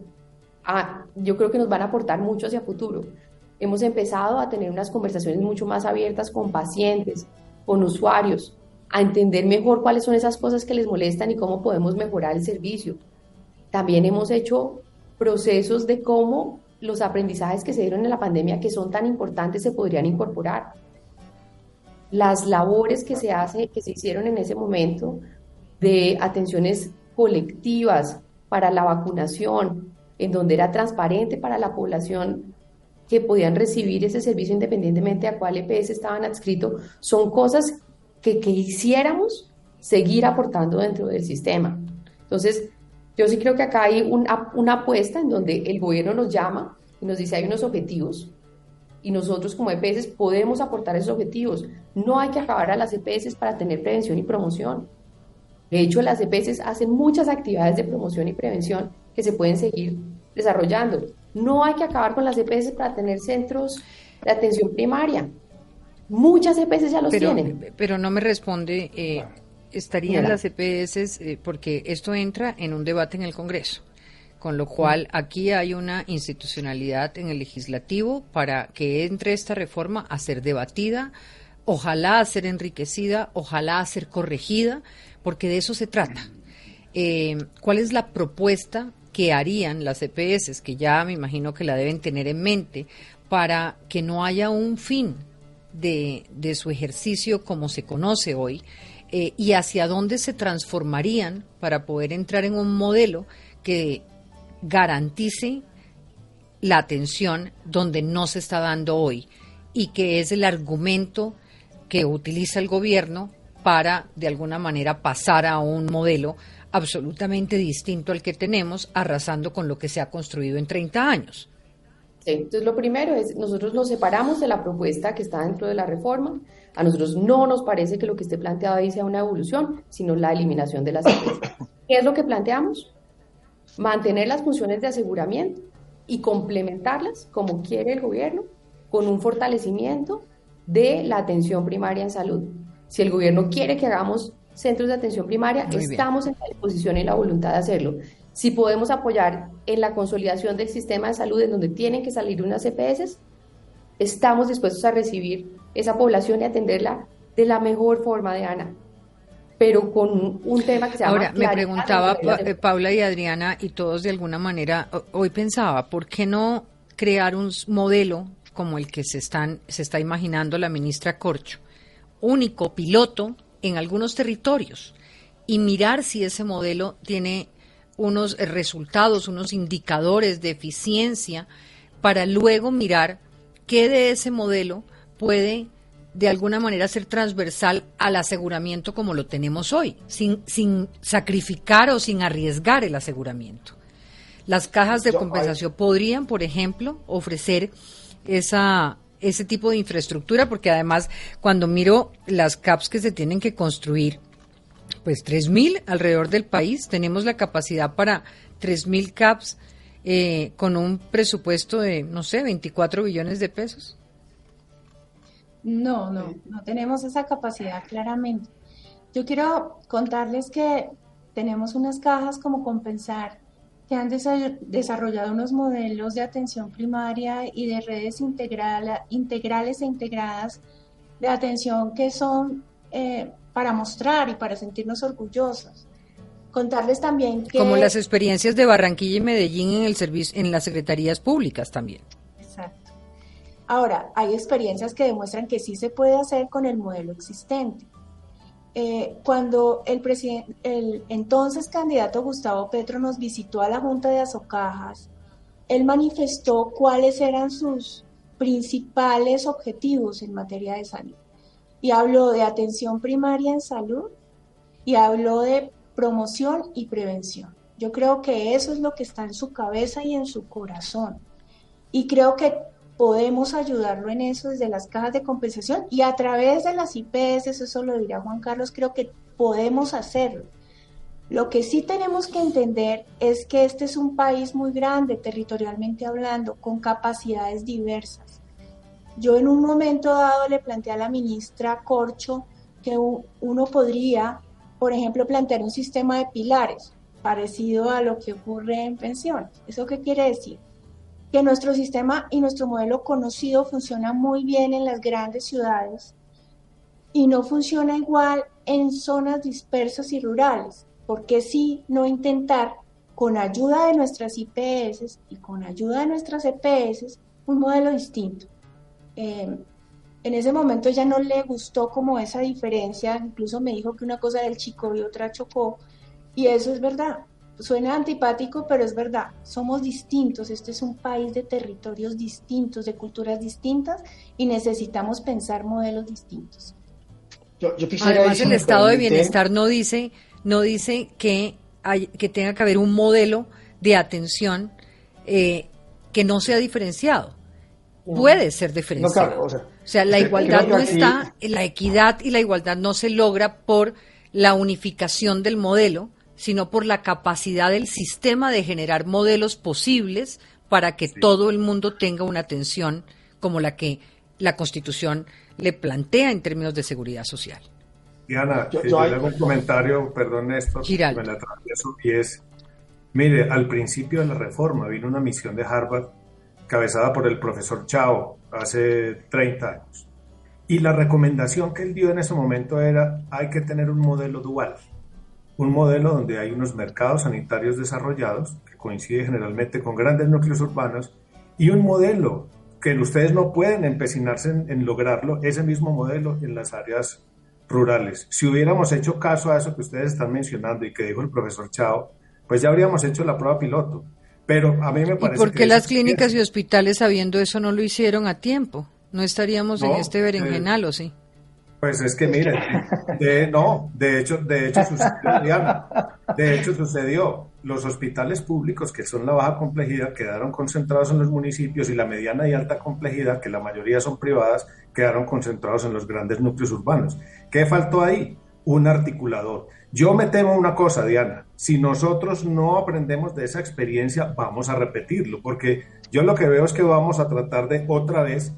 S4: ah, yo creo que nos van a aportar mucho hacia futuro. Hemos empezado a tener unas conversaciones mucho más abiertas con pacientes, con usuarios, a entender mejor cuáles son esas cosas que les molestan y cómo podemos mejorar el servicio. También hemos hecho procesos de cómo los aprendizajes que se dieron en la pandemia, que son tan importantes, se podrían incorporar. Las labores que se, hace, que se hicieron en ese momento de atenciones colectivas para la vacunación, en donde era transparente para la población que podían recibir ese servicio independientemente a cuál EPS estaban adscritos, son cosas que, quisiéramos seguir aportando dentro del sistema. Entonces, yo sí creo que acá hay una, una apuesta en donde el gobierno nos llama y nos dice hay unos objetivos y nosotros como EPS podemos aportar esos objetivos. No hay que acabar a las EPS para tener prevención y promoción. De hecho, las EPS hacen muchas actividades de promoción y prevención que se pueden seguir desarrollando. No hay que acabar con las EPS para tener centros de atención primaria. Muchas EPS ya los tienen.
S2: Pero no me responde, eh, estarían las EPS, eh, porque esto entra en un debate en el Congreso, con lo cual aquí hay una institucionalidad en el legislativo para que entre esta reforma a ser debatida, ojalá a ser enriquecida, ojalá a ser corregida, porque de eso se trata. Eh, ¿Cuál es la propuesta que harían las EPS, que ya me imagino que la deben tener en mente, para que no haya un fin de, su ejercicio como se conoce hoy eh, y hacia dónde se transformarían para poder entrar en un modelo que garantice la atención donde no se está dando hoy y que es el argumento que utiliza el gobierno para de alguna manera pasar a un modelo absolutamente distinto al que tenemos, arrasando con lo que se ha construido en 30 años.
S4: entonces lo primero es, nosotros nos separamos de la propuesta que está dentro de la reforma. A nosotros no nos parece que lo que esté planteado ahí sea una evolución, sino la eliminación de las empresas. ¿Qué es lo que planteamos? Mantener las funciones de aseguramiento y complementarlas, como quiere el gobierno, con un fortalecimiento de la atención primaria en salud. Si el gobierno quiere que hagamos centros de atención primaria, estamos en la disposición y la voluntad de hacerlo. Si podemos apoyar en la consolidación del sistema de salud en donde tienen que salir unas EPS, estamos dispuestos a recibir esa población y atenderla de la mejor forma, de Ana. Pero con un tema que se llama...
S2: Ahora, me preguntaba eh, Paula y Adriana, y todos de alguna manera, hoy pensaba, ¿por qué no crear un modelo como el que se, están, se está imaginando la ministra Corcho? Único, piloto, en algunos territorios y mirar si ese modelo tiene unos resultados, unos indicadores de eficiencia, para luego mirar qué de ese modelo puede de alguna manera ser transversal al aseguramiento como lo tenemos hoy, sin, sin sacrificar o sin arriesgar el aseguramiento. Las cajas de compensación podrían, por ejemplo, ofrecer esa, ese tipo de infraestructura, porque además cuando miro las CAPS que se tienen que construir, pues 3.000 alrededor del país, tenemos la capacidad para 3.000 CAPS eh, con un presupuesto de, no sé, 24 billones de pesos.
S3: No, no, no tenemos esa capacidad claramente. Yo quiero contarles que tenemos unas cajas como compensar que han desarrollado unos modelos de atención primaria y de redes integrales e integradas de atención que son eh, para mostrar y para sentirnos orgullosos. Contarles también que...
S2: Como las experiencias de Barranquilla y Medellín en, el servicio, en las secretarías públicas también.
S3: Exacto. Ahora, hay experiencias que demuestran que sí se puede hacer con el modelo existente. Eh, cuando el, el entonces candidato Gustavo Petro nos visitó a la Junta de Azocajas, él manifestó cuáles eran sus principales objetivos en materia de salud. Y habló de atención primaria en salud y habló de promoción y prevención. Yo creo que eso es lo que está en su cabeza y en su corazón. Y creo que podemos ayudarlo en eso desde las cajas de compensación y a través de las IPS, eso lo dirá Juan Carlos, creo que podemos hacerlo. Lo que sí tenemos que entender es que este es un país muy grande territorialmente hablando, con capacidades diversas. Yo en un momento dado le planteé a la ministra Corcho que uno podría, por ejemplo, plantear un sistema de pilares parecido a lo que ocurre en pensiones. ¿Eso qué quiere decir? Que nuestro sistema y nuestro modelo conocido funciona muy bien en las grandes ciudades y no funciona igual en zonas dispersas y rurales. ¿Por qué no intentar, con ayuda de nuestras IPS y con ayuda de nuestras EPS, un modelo distinto? Eh, en ese momento ya no le gustó como esa diferencia, incluso me dijo que una cosa era el chico y otra chocó, y eso es verdad suena antipático, pero es verdad, somos distintos, este es un país de territorios distintos, de culturas distintas y necesitamos pensar modelos distintos.
S2: Además, el estado de bienestar no dice, no dice que, hay, que tenga que haber un modelo de atención eh, que no sea diferenciado. Puede ser diferenciado. o, sea, la igualdad no está, la equidad y la igualdad no se logra por la unificación del modelo, sino por la capacidad del sistema de generar modelos posibles para que todo el mundo tenga una atención como la que la Constitución le plantea en términos de seguridad social.
S5: Diana, yo, yo, hago un comentario, perdón Néstor, me la y es, mire, al principio de la reforma vino una misión de Harvard cabezada por el profesor Chao hace 30 años. Y la recomendación que él dio en ese momento era, hay que tener un modelo dual, un modelo donde hay unos mercados sanitarios desarrollados, que coincide generalmente con grandes núcleos urbanos, y un modelo que ustedes no pueden empecinarse en, lograrlo, ese mismo modelo en las áreas rurales. Si hubiéramos hecho caso a eso que ustedes están mencionando y que dijo el profesor Chao, pues ya habríamos hecho la prueba piloto. Pero a mí me parece
S2: ¿Y por qué las clínicas y hospitales sabiendo eso no lo hicieron a tiempo? ¿No estaríamos en este berenjenal o sí?
S5: Pues es que miren, de, no, de hecho, de hecho sucedió, de hecho sucedió. Los hospitales públicos, que son la baja complejidad, quedaron concentrados en los municipios y la mediana y alta complejidad, que la mayoría son privadas, quedaron concentrados en los grandes núcleos urbanos. ¿Qué faltó ahí? Un articulador. Yo me temo una cosa, Diana, si nosotros no aprendemos de esa experiencia, vamos a repetirlo, porque yo lo que veo es que vamos a tratar de otra vez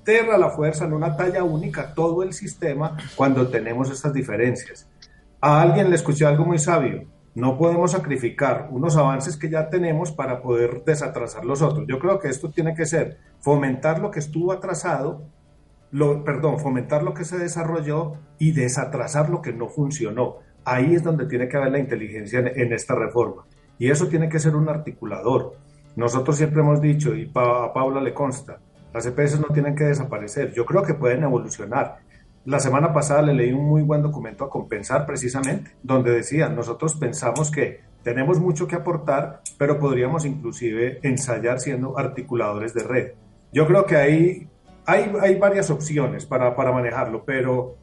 S5: meter a la fuerza en una talla única todo el sistema cuando tenemos estas diferencias. A alguien le escuché algo muy sabio, no podemos sacrificar unos avances que ya tenemos para poder desatrasar los otros. Yo creo que esto tiene que ser fomentar lo que estuvo atrasado lo, perdón, fomentar lo que se desarrolló y desatrasar lo que no funcionó. Ahí es donde tiene que haber la inteligencia en, esta reforma. Y eso tiene que ser un articulador. Nosotros siempre hemos dicho, y a Paula le consta, las EPS no tienen que desaparecer. Yo creo que pueden evolucionar. La semana pasada le leí un muy buen documento a compensar precisamente, donde decía, nosotros pensamos que tenemos mucho que aportar, pero podríamos inclusive ensayar siendo articuladores de red. Yo creo que ahí hay, varias opciones para, manejarlo, pero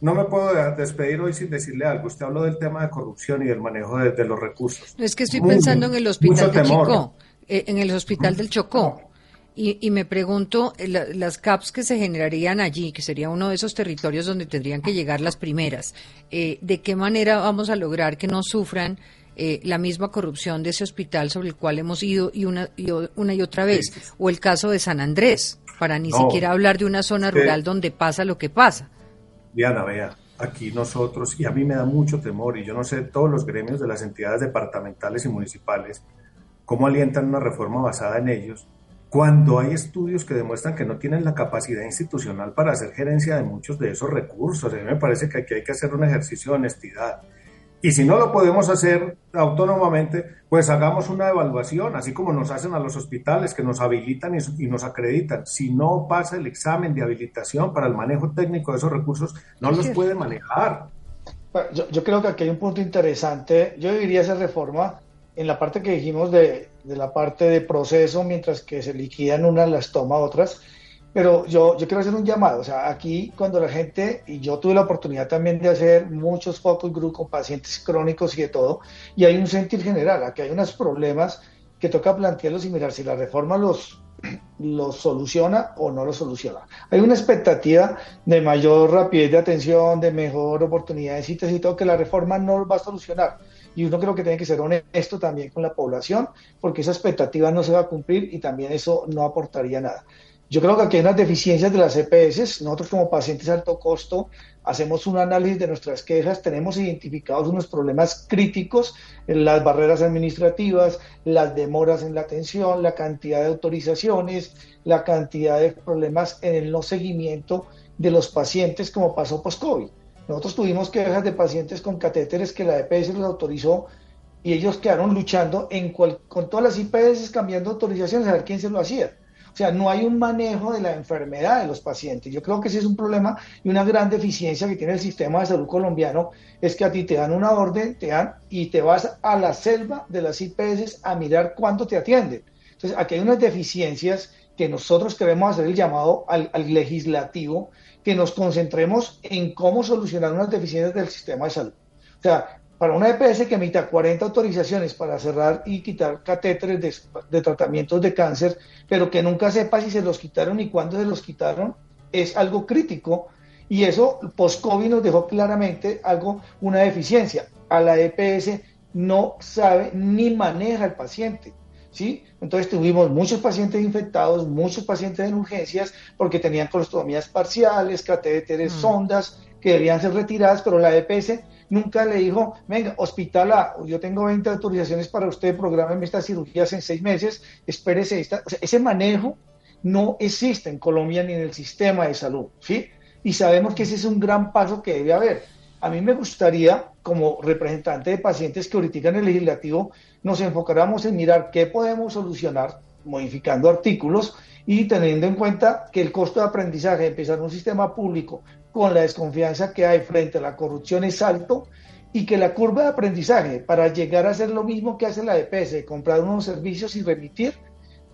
S5: no me puedo despedir hoy sin decirle algo. Usted habló del tema de corrupción y del manejo de, los recursos.
S2: Es que estoy pensando en el hospital de Chocó, eh, en el hospital del Chocó. Y, me pregunto, eh, las CAPS que se generarían allí, que sería uno de esos territorios donde tendrían que llegar las primeras, eh, ¿de qué manera vamos a lograr que no sufran la misma corrupción de ese hospital sobre el cual hemos ido y una y, una y otra vez? O el caso de San Andrés, para ni siquiera hablar de una zona rural donde pasa lo que pasa.
S5: Diana, vea, aquí nosotros, y a mí me da mucho temor, y yo no sé, todos los gremios de las entidades departamentales y municipales, cómo alientan una reforma basada en ellos, cuando hay estudios que demuestran que no tienen la capacidad institucional para hacer gerencia de muchos de esos recursos. A mí me parece que aquí hay que hacer un ejercicio de honestidad. Y si no lo podemos hacer autónomamente, pues hagamos una evaluación, así como nos hacen a los hospitales que nos habilitan y, nos acreditan. Si no pasa el examen de habilitación para el manejo técnico de esos recursos, no los puede manejar.
S6: Yo, creo que aquí hay un punto interesante. Yo diría esa reforma en la parte que dijimos de, de la parte de proceso, mientras que se liquidan unas, las toma otras pero yo, yo quiero hacer un llamado, o sea, aquí cuando la gente, y yo tuve la oportunidad también de hacer muchos focus group con pacientes crónicos y de todo, y hay un sentir general, aquí hay unos problemas que toca plantearlos y mirar si la reforma los, los soluciona o no los soluciona. Hay una expectativa de mayor rapidez de atención, de mejor oportunidad de citas y todo, que la reforma no va a solucionar. Y uno creo que tiene que ser honesto también con la población, porque esa expectativa no se va a cumplir y también eso no aportaría nada. Yo creo que aquí hay unas deficiencias de las EPS. Nosotros como pacientes de alto costo hacemos un análisis de nuestras quejas, tenemos identificados unos problemas críticos las barreras administrativas, las demoras en la atención, la cantidad de autorizaciones, la cantidad de problemas en el no seguimiento de los pacientes como pasó post-COVID. Nosotros tuvimos quejas de pacientes con catéteres que la EPS les autorizó y ellos quedaron luchando en con todas las IPS cambiando autorizaciones a ver quién se lo hacía. O sea, no hay un manejo de la enfermedad de los pacientes. Yo creo que ese es un problema y una gran deficiencia que tiene el sistema de salud colombiano, es que a ti te dan una orden, te dan y te vas a la selva de las IPS a mirar cuánto te atienden. Entonces, aquí hay unas deficiencias que nosotros queremos hacer el llamado al, al legislativo, que nos concentremos en cómo solucionar unas deficiencias del sistema de salud. O sea, para una EPS que emita 40 autorizaciones para cerrar y quitar catéteres de, tratamientos de cáncer, pero que nunca sepa si se los quitaron y cuándo se los quitaron, es algo crítico. Y eso post-COVID nos dejó claramente algo, una deficiencia. A la EPS no sabe ni maneja el paciente. ¿Sí? Entonces tuvimos muchos pacientes infectados, muchos pacientes en urgencias porque tenían colostomías parciales, catéteres, mm. sondas que debían ser retiradas, pero la EPS nunca le dijo, venga, hospital A, yo tengo 20 autorizaciones para usted, prográmeme estas cirugías en seis meses, espérese esta. O sea, ese manejo no existe en Colombia ni en el sistema de salud, ¿sí? Y sabemos que ese es un gran paso que debe haber. A mí me gustaría, como representante de pacientes que ahorita en el legislativo, nos enfocáramos en mirar qué podemos solucionar modificando artículos y teniendo en cuenta que el costo de aprendizaje de empezar un sistema público con la desconfianza que hay frente a la corrupción es alto y que la curva de aprendizaje para llegar a hacer lo mismo que hace la EPS, comprar unos servicios y remitir,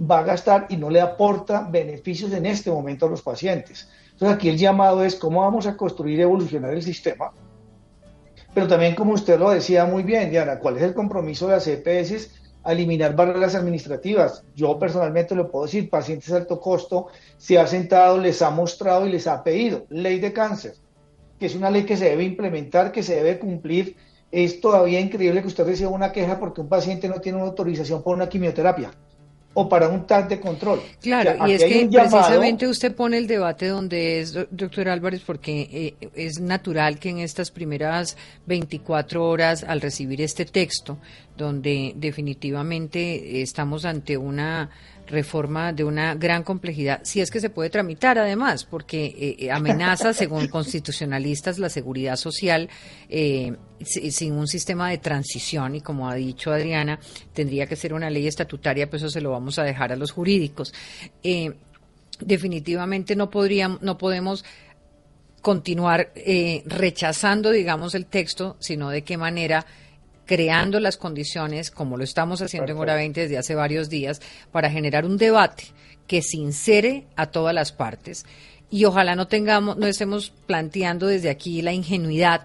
S6: va a gastar y no le aporta beneficios en este momento a los pacientes. Entonces aquí el llamado es cómo vamos a construir y evolucionar el sistema pero también, como usted lo decía muy bien, Diana, ¿cuál es el compromiso de las EPS? A eliminar barreras administrativas. Yo personalmente lo puedo decir, pacientes de alto costo se ha sentado, les ha mostrado y les ha pedido ley de cáncer, que es una ley que se debe implementar, que se debe cumplir. Es todavía increíble que usted reciba una queja porque un paciente no tiene una autorización por una quimioterapia o para un TAC de control.
S2: Claro, y es que precisamente usted pone el debate donde es, doctor Álvarez, porque eh, es natural que en estas primeras 24 horas, al recibir este texto, donde definitivamente estamos ante una reforma de una gran complejidad, si es que se puede tramitar además, porque eh, eh, amenaza, según constitucionalistas, la seguridad social eh, sin un sistema de transición y como ha dicho Adriana, tendría que ser una ley estatutaria, pues eso se lo vamos a dejar a los jurídicos. definitivamente no podríamos, no podemos continuar rechazando, digamos, el texto, sino de qué manera creando las condiciones, como lo estamos haciendo en Hora 20 desde hace varios días, para generar un debate que sincere a todas las partes. Y ojalá no tengamos, no estemos planteando desde aquí la ingenuidad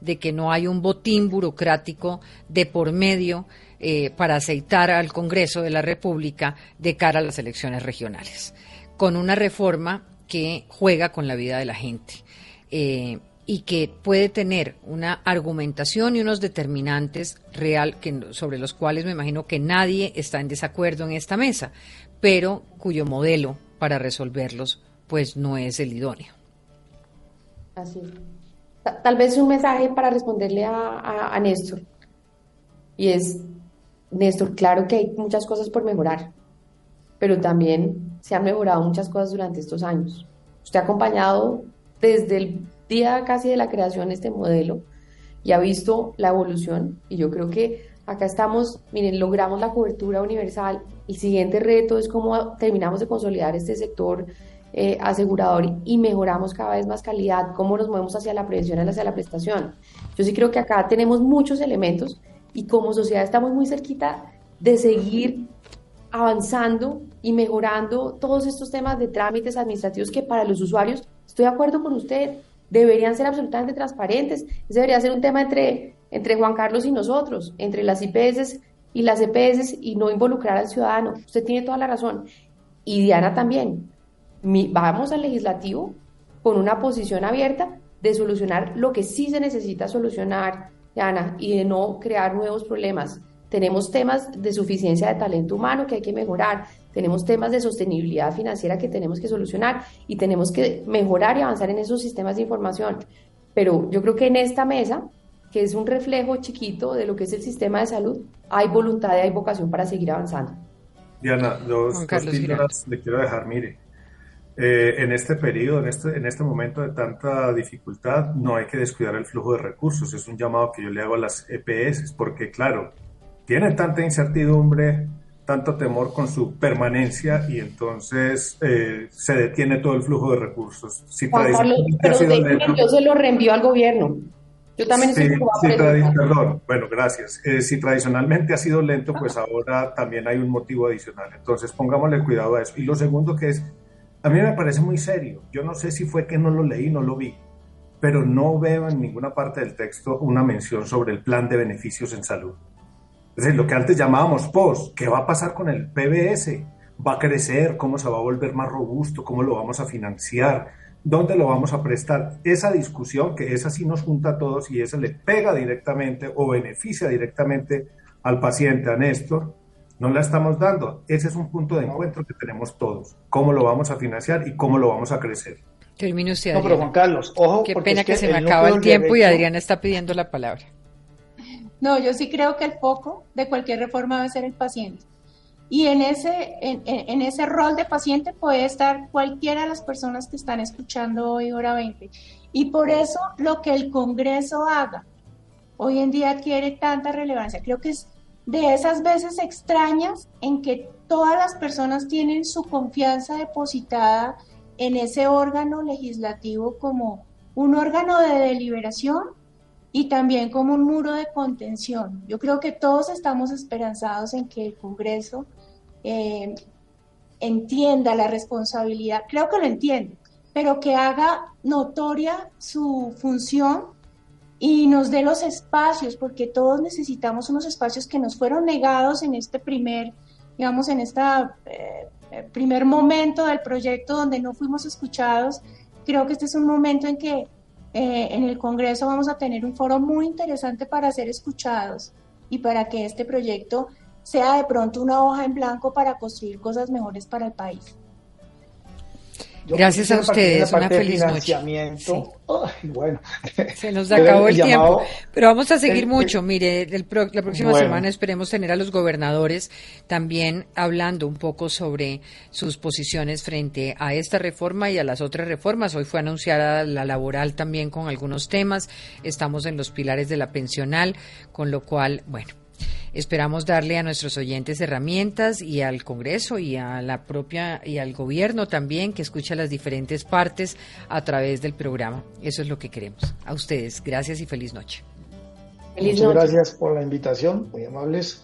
S2: de que no hay un botín burocrático de por medio eh, para aceitar al Congreso de la República de cara a las elecciones regionales, con una reforma que juega con la vida de la gente. Eh, y que puede tener una argumentación y unos determinantes real que, sobre los cuales me imagino que nadie está en desacuerdo en esta mesa, pero cuyo modelo para resolverlos pues no es el idóneo.
S4: Así. Tal vez un mensaje para responderle a, a Néstor. Y es, Néstor, claro que hay muchas cosas por mejorar, pero también se han mejorado muchas cosas durante estos años. Usted ha acompañado desde el día casi de la creación de este modelo y ha visto la evolución y yo creo que acá estamos, miren, logramos la cobertura universal. El siguiente reto es cómo terminamos de consolidar este sector eh, asegurador y mejoramos cada vez más calidad, cómo nos movemos hacia la prevención hacia la prestación. Yo sí creo que acá tenemos muchos elementos y como sociedad estamos muy cerquita de seguir avanzando y mejorando todos estos temas de trámites administrativos que para los usuarios, estoy de acuerdo con usted, deberían ser absolutamente transparentes. Ese debería ser un tema entre, entre Juan Carlos y nosotros, entre las IPS y las EPS y no involucrar al ciudadano. Usted tiene toda la razón. Y Diana también. vamos al legislativo con una posición abierta de solucionar lo que sí se necesita solucionar, Diana, y de no crear nuevos problemas. Tenemos temas de suficiencia de talento humano que hay que mejorar, tenemos temas de sostenibilidad financiera que tenemos que solucionar y tenemos que mejorar y avanzar en esos sistemas de información. Pero yo creo que en esta mesa, que es un reflejo chiquito de lo que es el sistema de salud, hay voluntad y hay vocación para seguir avanzando.
S5: Diana, dos, dos le quiero dejar, mire. Eh, en este periodo, en este, en este momento de tanta dificultad, no hay que descuidar el flujo de recursos. Es un llamado que yo le hago a las EPS, porque claro, tiene tanta incertidumbre, tanto temor con su permanencia y entonces eh, se detiene todo el flujo de recursos.
S4: Si Juan Carlos, pero yo se lo reenvío al gobierno. Yo también
S5: sí, sí, perdón, bueno, gracias. Eh, si tradicionalmente ha sido lento, pues ahora también hay un motivo adicional. Entonces pongámosle cuidado a eso. Y lo segundo que es, a mí me parece muy serio. Yo no sé si fue que no lo leí, no lo vi, pero no veo en ninguna parte del texto una mención sobre el plan de beneficios en salud. Es decir, lo que antes llamábamos POS, ¿qué va a pasar con el PBS? ¿Va a crecer? ¿Cómo se va a volver más robusto? ¿Cómo lo vamos a financiar? ¿Dónde lo vamos a prestar? Esa discusión, que esa sí nos junta a todos y esa le pega directamente o beneficia directamente al paciente, a Néstor, no la estamos dando. Ese es un punto de encuentro que tenemos todos. ¿Cómo lo vamos a financiar y cómo lo vamos a crecer?
S2: Termine usted,
S6: No, pero Juan Carlos, ojo.
S2: Qué pena
S6: es
S2: que, se me acaba el tiempo y Adriana está pidiendo la palabra.
S3: No, yo sí creo que el foco de cualquier reforma debe ser el paciente. Y en ese, en, ese rol de paciente puede estar cualquiera de las personas que están escuchando hoy hora 20. Y por eso lo que el Congreso haga hoy en día adquiere tanta relevancia. Creo que es de esas veces extrañas en que todas las personas tienen su confianza depositada en ese órgano legislativo como un órgano de deliberación y también como un muro de contención. Yo creo que todos estamos esperanzados en que el Congreso eh, entienda la responsabilidad, creo que lo entiende, pero que haga notoria su función y nos dé los espacios, porque todos necesitamos unos espacios que nos fueron negados en este primer, digamos, en este primer momento del proyecto donde no fuimos escuchados. Creo que este es un momento en que eh, en el Congreso vamos a tener un foro muy interesante para ser escuchados y para que este proyecto sea de pronto una hoja en blanco para construir cosas mejores para el país.
S6: Yo
S2: Gracias a ustedes, una feliz noche.
S6: financiamiento. Ay, bueno.
S2: Se nos acabó el
S6: llamado-
S2: tiempo, pero vamos a seguir
S6: el-
S2: mucho. Mire, el pro- la próxima
S6: Bueno.
S2: semana esperemos tener a los gobernadores también hablando un poco sobre sus posiciones frente a esta reforma y a las otras reformas. Hoy fue anunciada la laboral también con algunos temas. Estamos en los pilares de la pensional, con lo cual, bueno. Esperamos darle a nuestros oyentes herramientas y al Congreso y a la propia y al gobierno también que escucha las diferentes partes a través del programa. Eso es lo que queremos. A ustedes, gracias y feliz noche.
S4: Feliz
S6: Muchas
S4: noche.
S6: gracias por la invitación, muy amables.